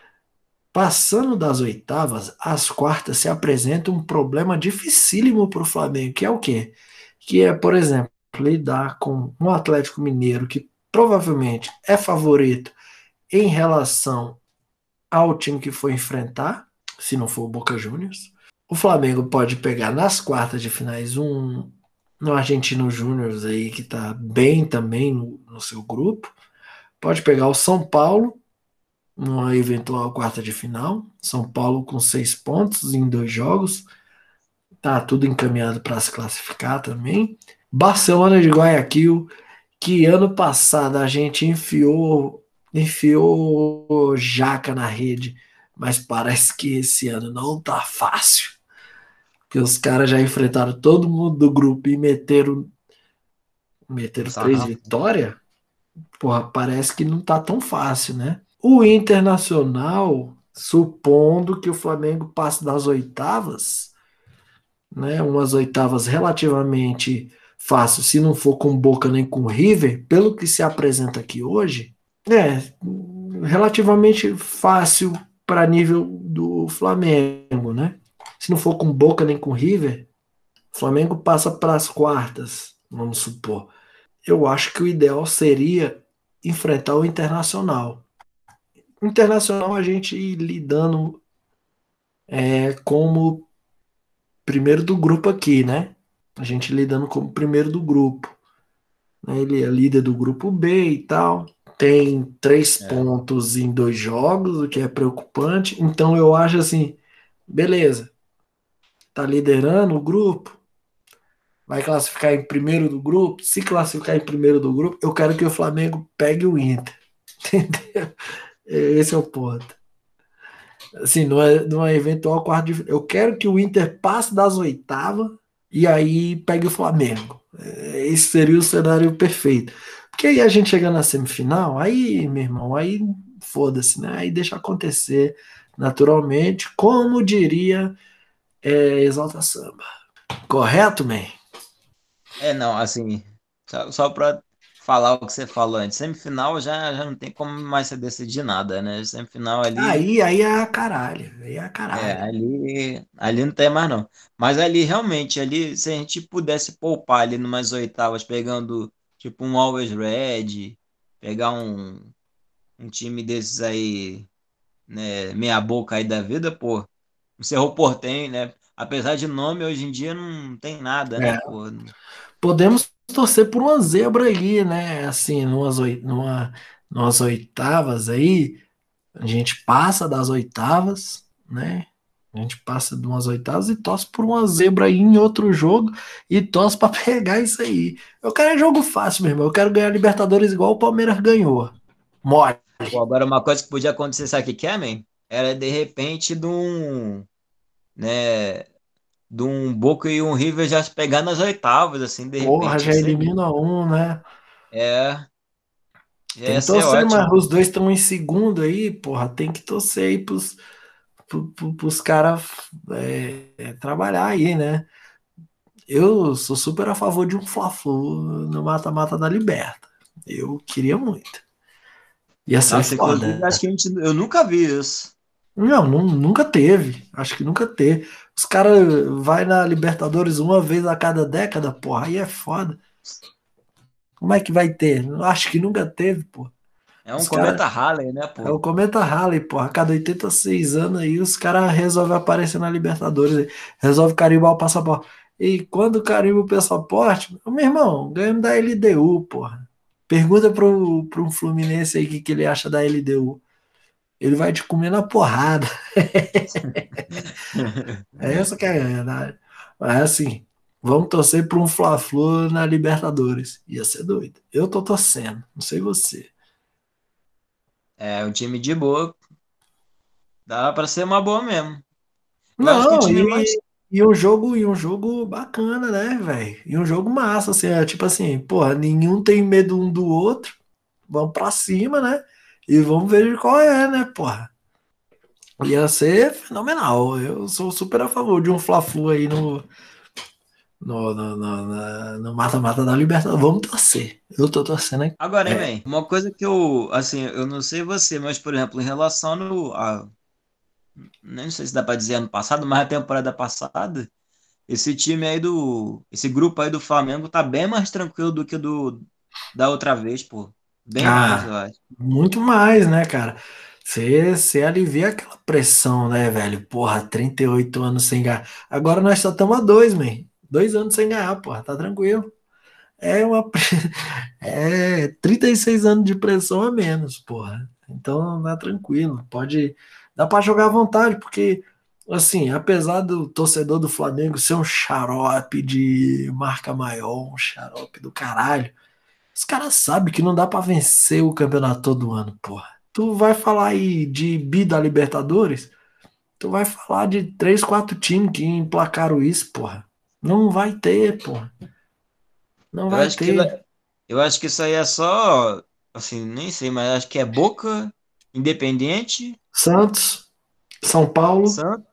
A: passando das oitavas, as quartas se apresenta um problema dificílimo para o Flamengo, que é o quê? Que é, por exemplo, lidar com um Atlético Mineiro que provavelmente é favorito em relação ao time que foi enfrentar, se não for o Boca Juniors. O Flamengo pode pegar nas quartas de finais um no Argentino Júnior aí que está bem também no, no, seu grupo. Pode pegar o São Paulo numa eventual quarta de final. São Paulo com seis pontos em dois jogos. Tá tudo encaminhado para se classificar também. Barcelona de Guayaquil, que ano passado a gente enfiou enfiou jaca na rede, mas parece que esse ano não tá fácil. Porque os caras já enfrentaram todo mundo do grupo e meteram meteram três vitórias. Porra, parece que não tá tão fácil, né? O Internacional, supondo que o Flamengo passe das oitavas, né? Umas oitavas relativamente fácil, se não for com Boca nem com River, pelo que se apresenta aqui hoje, é, relativamente fácil para nível do Flamengo, né? Se não for com Boca nem com River, o Flamengo passa para as quartas, vamos supor. Eu acho que o ideal seria enfrentar o Internacional. Internacional a gente lidando é, como primeiro do grupo aqui, né? A gente lidando como primeiro do grupo. Ele é líder do grupo B e tal tem três é. pontos em dois jogos, o que é preocupante. Então eu acho assim, beleza, tá liderando o grupo, vai classificar em primeiro do grupo. Se classificar em primeiro do grupo, eu quero que o Flamengo pegue o Inter. Entendeu? Esse é o ponto. Assim, numa, numa eventual quarto de. Eu quero que o Inter passe das oitavas e aí pegue o Flamengo. Esse seria o cenário perfeito. Porque aí a gente chega na semifinal, aí, meu irmão, aí foda-se, né? Aí deixa acontecer naturalmente, como diria é, Exalta Samba. Correto, man?
B: É, não, assim, só, só para falar o que você falou antes, semifinal já, já não tem como mais você decidir nada, né? Semifinal ali.
A: Aí, aí é a caralho, aí é a caralho.
B: É, ali, ali não tem mais não. Mas ali, realmente, ali, se a gente pudesse poupar ali numas oitavas, pegando Tipo um Always Red, pegar um, um time desses aí, né, meia boca aí da vida, pô. O Cerro Portem, né? Apesar de nome, hoje em dia não tem nada, né, é. pô.
A: Podemos torcer por uma zebra aí, né? Assim, numas, numa, numas oitavas aí, a gente passa das oitavas, né? A gente passa de umas oitavas e torce por uma zebra aí em outro jogo e torce para pegar isso aí. Eu quero é jogo fácil, meu irmão. Eu quero ganhar Libertadores igual o Palmeiras ganhou. Mole.
B: Pô, agora, uma coisa que podia acontecer, sabe o que é, man? Era de repente de um. Né, de um Boca e um River já pegar nas oitavas, assim, de
A: Porra,
B: repente.
A: já
B: assim.
A: elimina um, né?
B: É.
A: Tem que
B: ser
A: torcer,
B: ótimo.
A: mas os dois estão em segundo aí, porra. Tem que torcer aí pros, pro- pro- pros caras é, é, trabalhar aí, né? Eu sou super a favor de um Fla-Flu no mata-mata da Liberta. Eu queria muito. Ia ser
B: Nossa, inclusive,
A: foda.
B: acho que a gente, eu nunca vi isso.
A: Não, nu- nunca teve. Acho que nunca teve. Os caras vai na Libertadores uma vez a cada década, porra, aí é foda. Como é que vai ter? Acho que nunca teve, pô.
B: É um
A: Os
B: cometa Halley, né,
A: É
B: pô?
A: o Cometa Halley, porra. A cada 86 anos aí os caras resolvem aparecer na Libertadores. Resolve carimbar o passaporte. E quando carimba o passaporte, meu irmão, ganhamos da LDU, porra. Pergunta pro, pro Fluminense aí o que, que ele acha da LDU. Ele vai te comer na porrada. É essa que é a verdade. Mas assim, vamos torcer para um Fla-Flu na Libertadores. Ia ser doido. Eu tô torcendo, não sei você.
B: É um time de boa. Dá pra ser uma boa mesmo. Eu
A: Não, e,
B: mais.
A: e um jogo, e um jogo bacana, né, velho? E um jogo massa, assim, é tipo assim, porra, nenhum tem medo um do outro. Vamos pra cima, né? E vamos ver qual é, né, porra? Ia ser fenomenal. Eu sou super a favor de um Fla-Flu aí no no no- no- no mata-mata da Libertadores. Vamos torcer. Eu tô torcendo aqui.
B: Agora,
A: É.
B: hein, man, uma coisa que eu, assim, eu não sei você, mas, por exemplo, em relação no, a, nem sei se dá pra dizer ano passado, mas a temporada passada, esse time aí do, esse grupo aí do Flamengo tá bem mais tranquilo do que do da outra vez, pô. Bem mais, eu acho.
A: Muito mais, né, cara? Você, alivia aquela pressão, né, velho? Porra, 38 anos sem ganhar. Agora nós só estamos a dois, man. Dois anos sem ganhar, porra, tá tranquilo. É uma. É 36 anos de pressão a menos, porra. Então tá tranquilo. Pode. Dá pra jogar à vontade, porque, assim, apesar do torcedor do Flamengo ser um xarope de marca maior, um xarope do caralho. Os caras sabem que não dá pra vencer o campeonato todo ano, porra. Tu vai falar aí de bi da Libertadores, tu vai falar de três, quatro times que emplacaram isso, porra. Não vai ter, porra. Não
B: Eu
A: vai
B: que,
A: ter.
B: vai- eu acho que isso aí é só, assim, nem sei, mas acho que é Boca, Independente,
A: Santos, São Paulo,
B: Santos,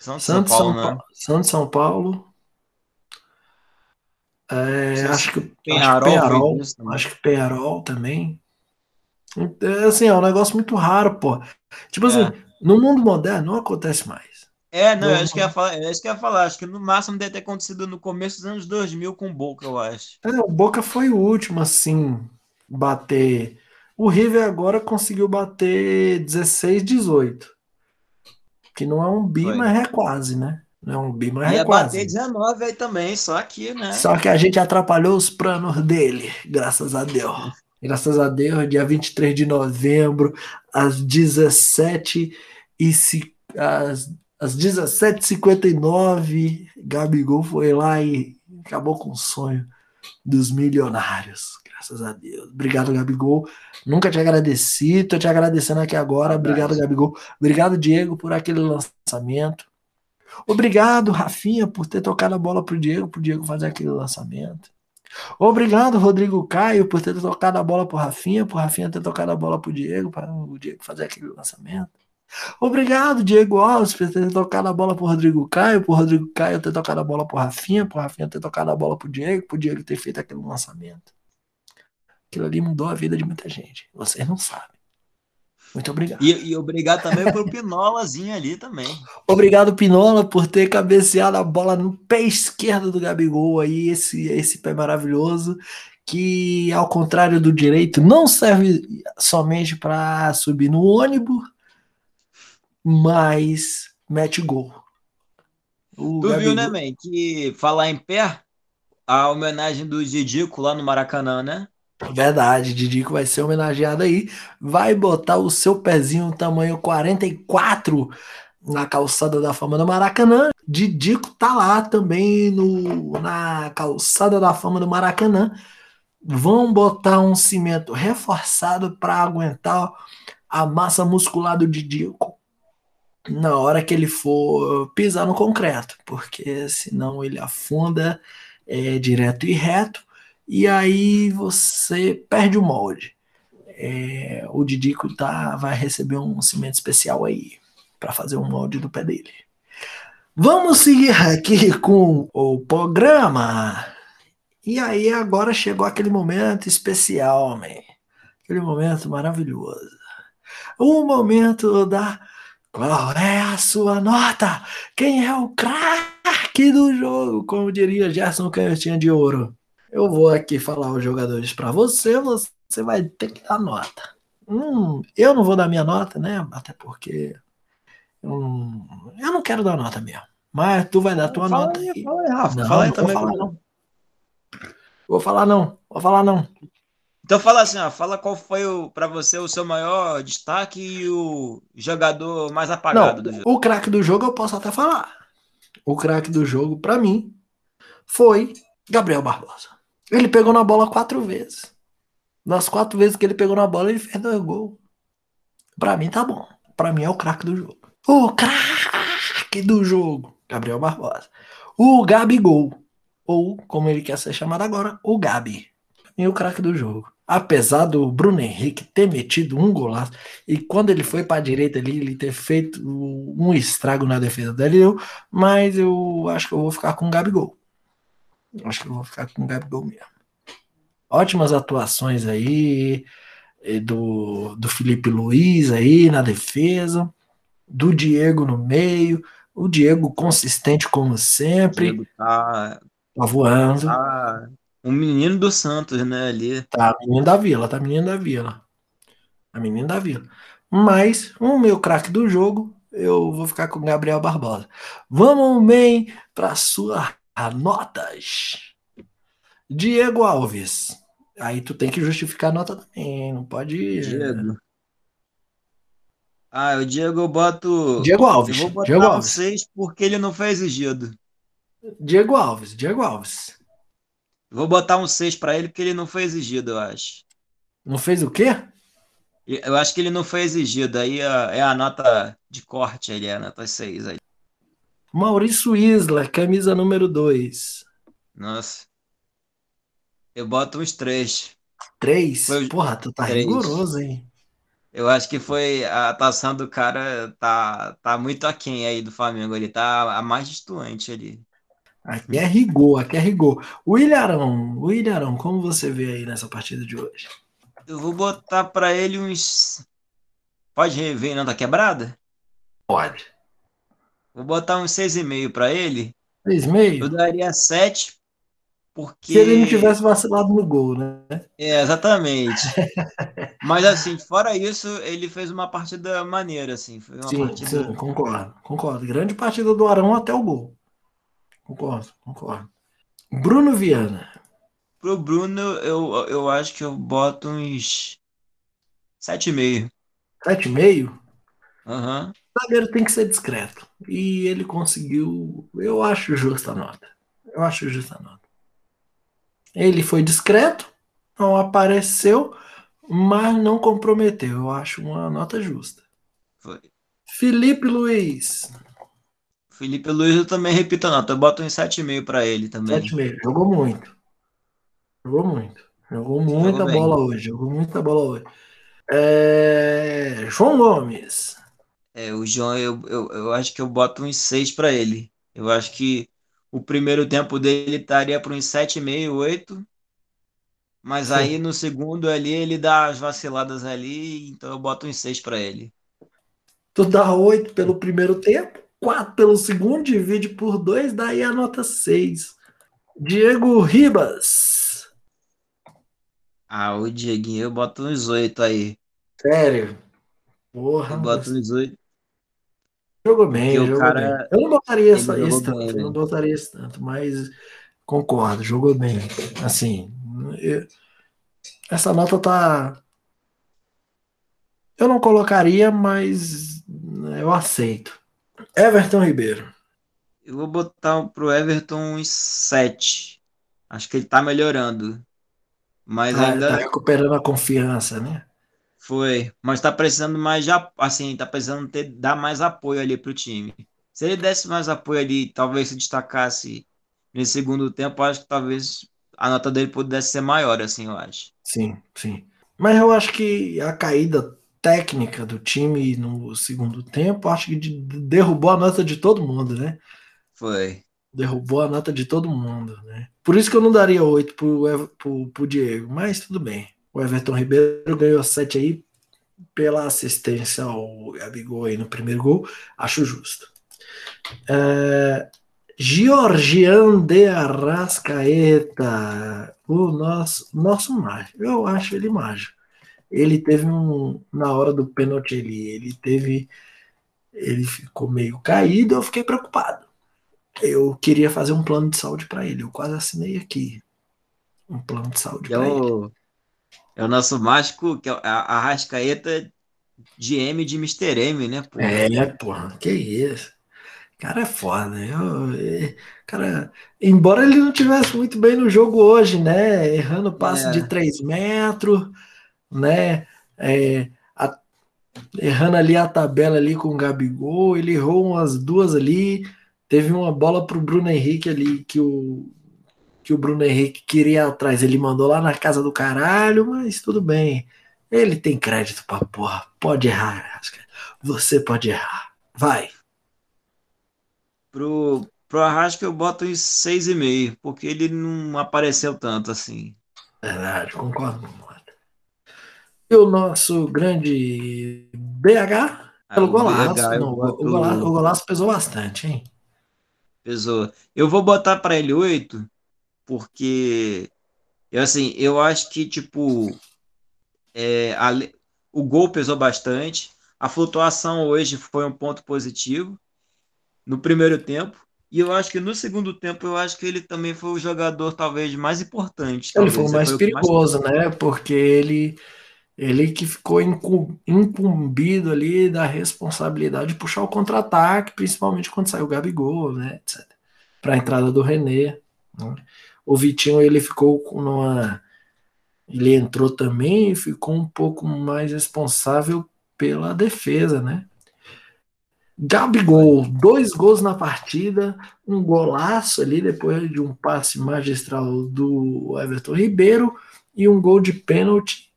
B: Santos, São
A: Santos, São
B: Paulo, né?
A: Paulo, Santos, São Paulo. É, acho que, acho
B: Penharol também.
A: acho que Penharol também. É, assim, é um negócio muito raro, pô. Tipo assim,
B: É.
A: no mundo moderno não acontece mais.
B: É, não,
A: Não-
B: acho que eu ia falar, é isso que ia falar. Acho que no máximo deve ter acontecido no começo dos anos 2000 com o Boca, eu acho.
A: É, o Boca foi o último, assim, bater. O River agora conseguiu bater 16, 18. Que não é um bi,
B: Foi.
A: mas é quase, né? Não é um bi, mas
B: Ia
A: é
B: bater
A: quase.
B: 19 aí também, só que, né?
A: Só que a gente atrapalhou os planos dele, graças a Deus. Graças a Deus, dia 23 de novembro, às 17 e ci- às, às 17h59, Gabigol foi lá e acabou com o sonho dos milionários. Graças a Deus. Obrigado, Gabigol. Nunca te agradeci, tô te agradecendo aqui agora. Obrigado. Gabigol. Obrigado, Diego, por aquele lançamento. Obrigado, Rafinha, por ter tocado a bola pro Diego, pro Diego fazer aquele lançamento. Obrigado, Rodrigo Caio, por ter tocado a bola pro Rafinha, pro Rafinha ter tocado a bola pro Diego, para o Diego fazer aquele lançamento. Obrigado, Diego Alves, por ter tocado a bola pro Rodrigo Caio, pro Rodrigo Caio ter tocado a bola pro Rafinha, pro Rafinha ter tocado a bola pro Diego, pro Diego ter feito aquele lançamento. Aquilo ali mudou a vida de muita gente. Vocês não sabem. Muito obrigado.
B: E, e obrigado também pro Pinolazinho ali também.
A: Obrigado, Pinola, por ter cabeceado a bola no pé esquerdo do Gabigol aí, esse, esse pé maravilhoso, que ao contrário do direito, não serve somente para subir no ônibus, mas mete gol. O
B: Tu viu,
A: Gabigol-
B: né, man? Que falar em pé, a homenagem do Didico lá no Maracanã, né?
A: Verdade, Didico vai ser homenageado aí. Vai botar o seu pezinho tamanho 44 na calçada da fama do Maracanã. Didico tá lá também no, na calçada da fama do Maracanã. Vão botar um cimento reforçado para aguentar a massa muscular do Didico na hora que ele for pisar no concreto, porque senão ele afunda é, direto e reto e aí você perde o molde. É, o Didico tá, vai receber um cimento especial aí para fazer um molde do pé dele. Vamos seguir aqui com o programa. E aí agora chegou aquele momento especial, man. Aquele momento maravilhoso. O momento da qual é a sua nota? Quem é o craque do jogo? Como diria Gerson Canhotinha de Ouro. Eu vou aqui falar os jogadores para você, você vai ter que dar nota. Hum, eu não vou dar minha nota, né? Até porque eu não, eu não quero dar nota mesmo. Mas tu vai dar tua
B: fala
A: nota.
B: Aí, Fala aí, Rafa. Não, fala aí também.
A: Vou falar, não. Vou falar não. Vou falar não.
B: Então fala assim, ó, fala qual foi para você o seu maior destaque e o jogador mais apagado
A: não,
B: do jogo.
A: O craque do jogo eu posso até falar. O craque do jogo para mim foi Gabriel Barbosa. Ele pegou na bola quatro vezes. Nas quatro vezes que ele pegou na bola, ele fez dois gols. Pra mim tá bom. Pra mim é o craque do jogo. O craque do jogo, Gabriel Barbosa. O Gabigol. Ou, como ele quer ser chamado agora, o Gabi. E o craque do jogo. Apesar do Bruno Henrique ter metido um golaço, e quando ele foi para a direita ali, ele ter feito um estrago na defesa dele, mas eu acho que eu vou ficar com o Gabigol. Acho que eu vou ficar com o Gabigol mesmo. Ótimas atuações aí do, do Felipe Luiz aí na defesa, do Diego no meio, o Diego consistente como sempre. Diego
B: tá,
A: tá voando.
B: Tá um menino do Santos, né, ali.
A: Tá, menino da Vila, tá menino da Vila. A menino da Vila. Mas o meu craque do jogo, eu vou ficar com o Gabriel Barbosa. Vamos bem para sua notas. Diego Alves. Aí tu tem que justificar a nota também, não pode.
B: Diego. Ah, o Diego eu boto.
A: Diego Alves.
B: Eu vou botar
A: Diego Alves.
B: 6 porque ele não foi exigido.
A: Diego Alves, Diego Alves.
B: Vou botar um 6 para ele porque ele não foi exigido, eu acho.
A: Não fez o quê?
B: Eu acho que ele não foi exigido. Aí é a nota de corte ali, é a nota 6 aí.
A: Maurício Isla, camisa número 2.
B: Nossa. Eu boto uns 3.
A: 3? Foi... Porra, tu tá três. rigoroso, hein?
B: Eu acho que foi a atuação do cara tá, tá muito aquém aí do Flamengo. Ele tá a mais distante ali.
A: Aqui é rigor, aqui é rigor. O Ilharão, o Ilharão, como você vê aí nessa partida de hoje?
B: Eu vou botar para ele uns. Pode rever nota quebrada?
A: Pode.
B: Vou botar uns 6,5 para ele.
A: 6,5?
B: Eu daria 7, porque.
A: Se ele não tivesse vacilado no gol, né?
B: É, exatamente. Mas assim, fora isso, ele fez uma partida maneira, assim.
A: Sim,
B: partida...
A: sim, concordo, concordo. Grande partida do Arão até o gol. Concordo, concordo. Bruno Viana.
B: Pro Bruno, eu, eu acho que eu boto uns 7,5.
A: 7,5?
B: Aham. Uhum.
A: O zagueiro tem que ser discreto. E ele conseguiu. Eu acho justa a nota. Eu acho justa a nota. Ele foi discreto, não apareceu, mas não comprometeu. Eu acho uma nota justa.
B: Foi.
A: Felipe Luiz.
B: Felipe Luiz, eu também repito a nota. Eu boto um 7,5 para ele também.
A: 7,5. Jogou muito. Jogou muito. Jogou muita Jogou bola hoje. Jogou muita bola hoje. É... João Gomes.
B: É, o João, eu, eu, eu acho que eu boto uns 6 para ele. Eu acho que o primeiro tempo dele estaria para uns 7,5, 8. Mas Sim. aí no segundo ali ele dá as vaciladas ali, então eu boto uns 6 para ele.
A: Tu dá 8 pelo primeiro tempo, 4 pelo segundo, divide por 2, daí a nota 6. Diego Ribas.
B: Ah, o Dieguinho eu boto uns 8 aí.
A: Sério? Porra.
B: Eu boto uns 8.
A: Jogou bem, jogou cara, bem. Eu não botaria essa, esse tanto, bem, não botaria esse tanto, mas Concordo, jogou bem. Assim, eu, essa nota tá. Eu não colocaria, mas eu aceito. Everton Ribeiro.
B: Eu vou botar pro Everton uns 7. Acho que ele tá melhorando. Mas
A: tá,
B: ainda.
A: Tá recuperando a confiança, né?
B: Foi. Mas tá precisando mais de assim, tá precisando ter, dar mais apoio ali pro time. Se ele desse mais apoio ali, talvez se destacasse nesse segundo tempo, acho que talvez a nota dele pudesse ser maior, assim, eu acho.
A: Sim, sim. Mas eu acho que a caída técnica do time no segundo tempo, acho que derrubou a nota de todo mundo, né?
B: Foi.
A: Derrubou a nota de todo mundo, né? Por isso que eu não daria 8 pro, pro, pro Diego, mas tudo bem. O Everton Ribeiro ganhou 7 aí pela assistência ao Gabigol aí no primeiro gol, acho justo. É, Georgian de Arrascaeta, o nosso, nosso mágico, eu acho ele mágico. Ele teve um, na hora do pênalti, ele, ele teve, ele ficou meio caído, eu fiquei preocupado. Eu queria fazer um plano de saúde para ele, eu quase assinei aqui. Um plano de saúde
B: é para ele. É o nosso mágico, que é a Arrascaeta de M de Mr. M, né?
A: Porra? É, porra, que isso cara é foda. Eu, é, cara, embora ele não tivesse muito bem no jogo hoje, né? Errando passe é. de 3 metros, né? É, a, errando ali a tabela ali com o Gabigol, ele errou umas duas ali. Teve uma bola pro Bruno Henrique ali que o que o Bruno Henrique queria atrás, ele mandou lá na casa do caralho, mas tudo bem. Ele tem crédito pra porra. Pode errar, Você pode errar. Vai.
B: Pro, pro Arrasca eu boto em 6,5, porque ele não apareceu tanto assim.
A: Verdade, concordo. E o nosso grande BH, pelo golaço, BH, não, boto... o, golaço, o golaço pesou bastante, hein?
B: Pesou. Eu vou botar para ele 8, porque eu assim, eu acho que tipo é, a, o gol pesou bastante, a flutuação hoje foi um ponto positivo, no primeiro tempo. E eu acho que no segundo tempo, eu acho que ele também foi o jogador talvez mais importante.
A: Ele foi o mais foi perigoso, mais... né? Porque ele, ele que ficou incumbido ali da responsabilidade de puxar o contra-ataque, principalmente quando saiu o Gabigol, né? Etc. Para a entrada do René. Né? O Vitinho ele ficou com uma. Ele entrou também e ficou um pouco mais responsável pela defesa, né? Gabigol, dois gols na partida, um golaço ali depois de um passe magistral do Everton Ribeiro e um gol de pênalti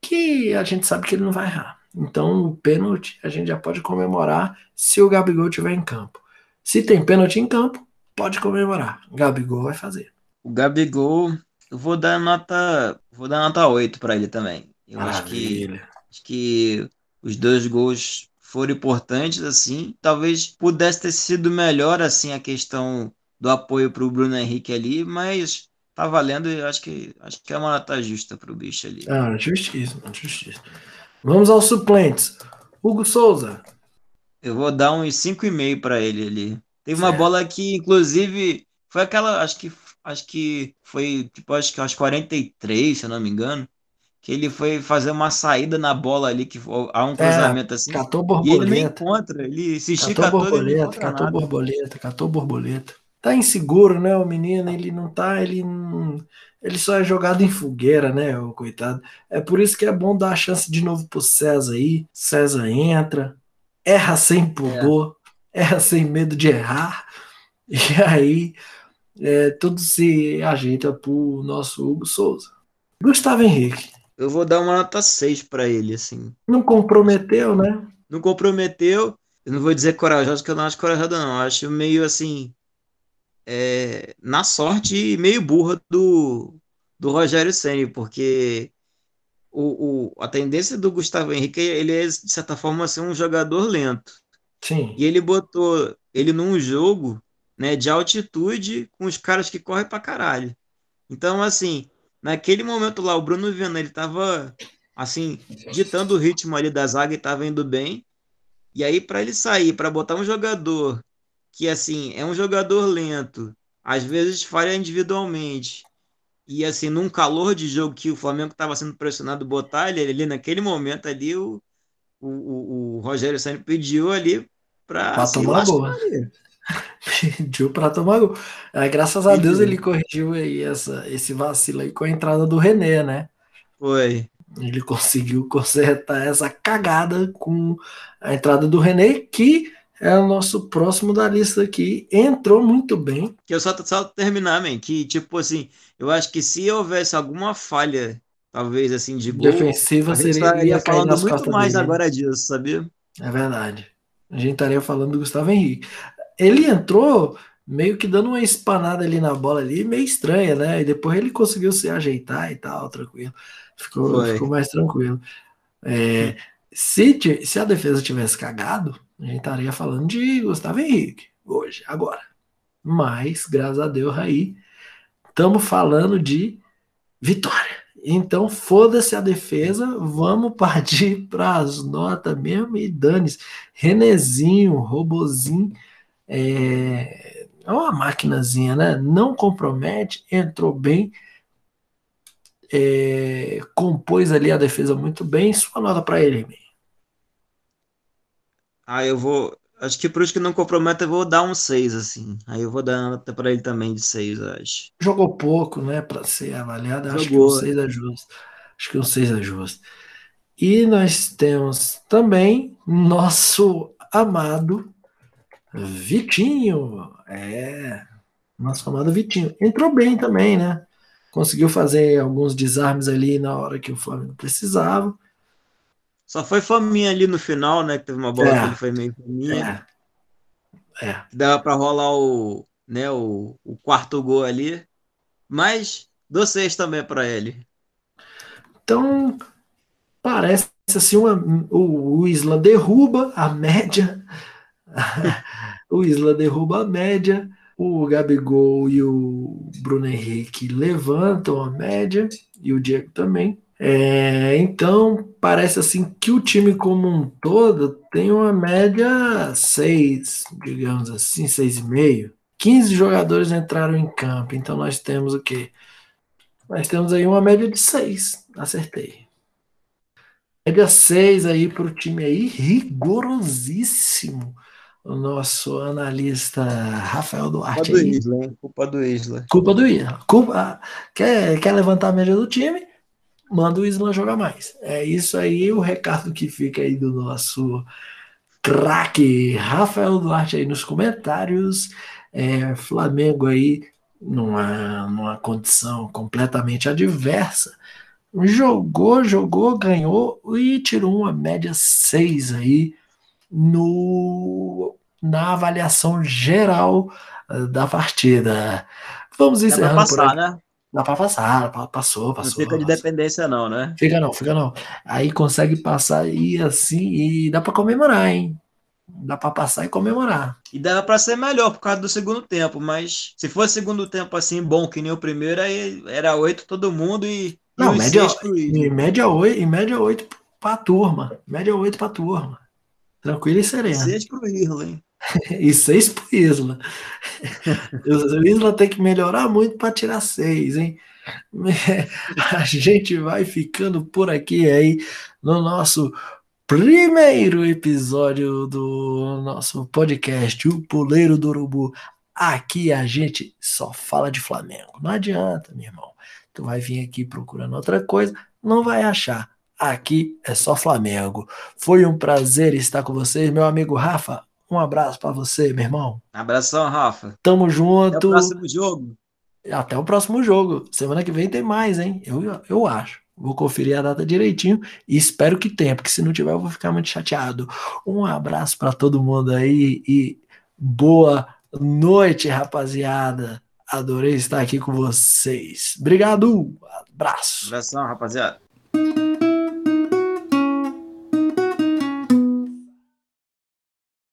A: que a gente sabe que ele não vai errar. Então, o pênalti a gente já pode comemorar se o Gabigol estiver em campo. Se tem pênalti em campo, pode comemorar. Gabigol vai fazer.
B: O Gabigol, eu vou dar nota, vou dar nota 8 para ele também. Eu acho que acho que os dois gols foram importantes, assim. Talvez pudesse ter sido melhor, assim, a questão do apoio para o Bruno Henrique ali, mas tá valendo e acho que, acho que é uma nota justa para o bicho ali.
A: Ah, justiça, justiça. Vamos aos suplentes. Hugo Souza.
B: Eu vou dar uns 5,5 para ele ali. Teve uma bola que, inclusive, foi aquela, acho que acho que foi tipo acho que aos 43, se eu não me engano, que ele foi fazer uma saída na bola ali, que há um é, cruzamento é, assim.
A: Catou borboleta.
B: E ele não encontra, ele se estica
A: catou borboleta, todo, catou nada. borboleta, catou borboleta. Tá inseguro, né, o menino, ele não tá, ele não, ele só é jogado em fogueira, né, o coitado. É por isso que é bom dar a chance de novo pro César aí. César entra, erra sem pudor, é. erra sem medo de errar. E aí é, tudo se ajeita pro nosso Hugo Souza. Gustavo Henrique.
B: Eu vou dar uma nota 6 para ele, assim.
A: Não comprometeu, né?
B: Não comprometeu. Eu não vou dizer corajoso, que eu não acho corajoso, não. Eu acho meio assim. É, na sorte meio burra do, do Rogério Senni, porque o, o, a tendência do Gustavo Henrique ele é, de certa forma, ser um jogador lento.
A: Sim.
B: E ele botou ele num jogo né, de altitude com os caras que correm pra caralho. Então, assim, naquele momento lá, o Bruno Viana, ele tava, assim, ditando o ritmo ali da zaga e tava indo bem. E aí, para ele sair, para botar um jogador que, assim, é um jogador lento às vezes falha individualmente. E assim, num calor de jogo que o Flamengo estava sendo pressionado botar ele ali naquele momento ali, o, o, o, Rogério Senna pediu ali para
A: assim, tomar gol. pediu para tomar gol. Graças a. Deus ele corrigiu aí essa, esse vacilo aí com a entrada do René, né?
B: Foi.
A: Ele conseguiu consertar essa cagada com a entrada do René, que é o nosso próximo da lista aqui. Entrou muito bem.
B: Que eu só, só terminar, man, que tipo assim, eu acho que se houvesse alguma falha, talvez assim, de gol,
A: defensiva,
B: a gente
A: seria
B: falando muito mais dele. agora disso, sabia?
A: É verdade. A gente estaria falando do Gustavo Henrique. Ele entrou meio que dando uma espanada ali na bola ali, meio estranha, né? E depois ele conseguiu se ajeitar e tal, tranquilo. Ficou, ficou mais tranquilo. É, se, se a defesa tivesse cagado, a gente estaria falando de Gustavo Henrique hoje, agora. Mas, graças a Deus, aí, estamos falando de vitória. Então, foda-se a defesa, vamos partir para as notas mesmo e dane-se. Renezinho, robozinho, é, é uma maquinazinha, né? Não compromete, entrou bem, é, compôs ali a defesa muito bem. Sua nota para ele,
B: Ah, eu vou. Acho que por isso que não compromete, eu vou dar um 6, assim. Aí eu vou dar nota para ele também de 6, acho.
A: Jogou pouco, né, para ser avaliado. Jogou. Acho que um 6 é justo. Acho que um 6 é justo. E nós temos também nosso amado Vitinho. É, nosso amado Vitinho. Entrou bem também, né? conseguiu fazer alguns desarmes ali na hora que o Flamengo precisava.
B: Só foi faminha ali no final, né? Que teve uma bola é, que ele foi meio faminha. É. é. Dava para rolar o, né, o, o quarto gol ali. Mas dou seis também para ele.
A: Então, parece assim, uma, o, o Isla derruba a média. o Isla derruba a média o Gabigol e o Bruno Henrique levantam a média, e o Diego também. É, então, parece assim que o time como um todo tem uma média 6, digamos assim, 6,5. 15 jogadores entraram em campo, então nós temos o quê? Nós temos aí uma média de 6, acertei. Média 6 aí para o time aí, rigorosíssimo o nosso analista Rafael Duarte.
B: Culpa do Isla, hein? Culpa do Isla.
A: Culpa do Isla. Culpa, quer, quer levantar a média do time? Manda o Isla jogar mais. É isso aí o recado que fica aí do nosso craque Rafael Duarte aí nos comentários. É, Flamengo aí numa, numa condição completamente adversa. Jogou, jogou, ganhou e tirou uma média 6 aí no, na avaliação geral eh, da partida. Vamos encerrando.
B: Dá pra passar, né?
A: Dá pra passar, passou, passou.
B: Não fica de dependência, não, né?
A: Fica não, fica não. Aí consegue passar e assim, e dá pra comemorar, hein? Dá pra passar e comemorar.
B: E dava pra ser melhor por causa do segundo tempo, mas se fosse segundo tempo assim bom que nem o primeiro, aí era oito todo mundo e.
A: Não, e média, em média oito, em média oito pra turma. Média oito pra turma. Tranquilo e sereno.
B: Seis pro Isla, hein?
A: e seis pro Isla. o Isla tem que melhorar muito para tirar seis, hein? A gente vai ficando por aqui aí no nosso primeiro episódio do nosso podcast, O Puleiro do Urubu. Aqui a gente só fala de Flamengo. Não adianta, meu irmão. Tu vai vir aqui procurando outra coisa, não vai achar. Aqui é só Flamengo. Foi um prazer estar com vocês, meu amigo Rafa. Um abraço para você, meu irmão.
B: Abração, Rafa.
A: Tamo junto. Até o
B: próximo jogo.
A: Até o próximo jogo. Semana que vem tem mais, hein? Eu, eu acho. Vou conferir a data direitinho e espero que tenha, porque se não tiver eu vou ficar muito chateado. Um abraço para todo mundo aí e boa noite, rapaziada. Adorei estar aqui com vocês. Obrigado. Abraço.
B: Abração, rapaziada.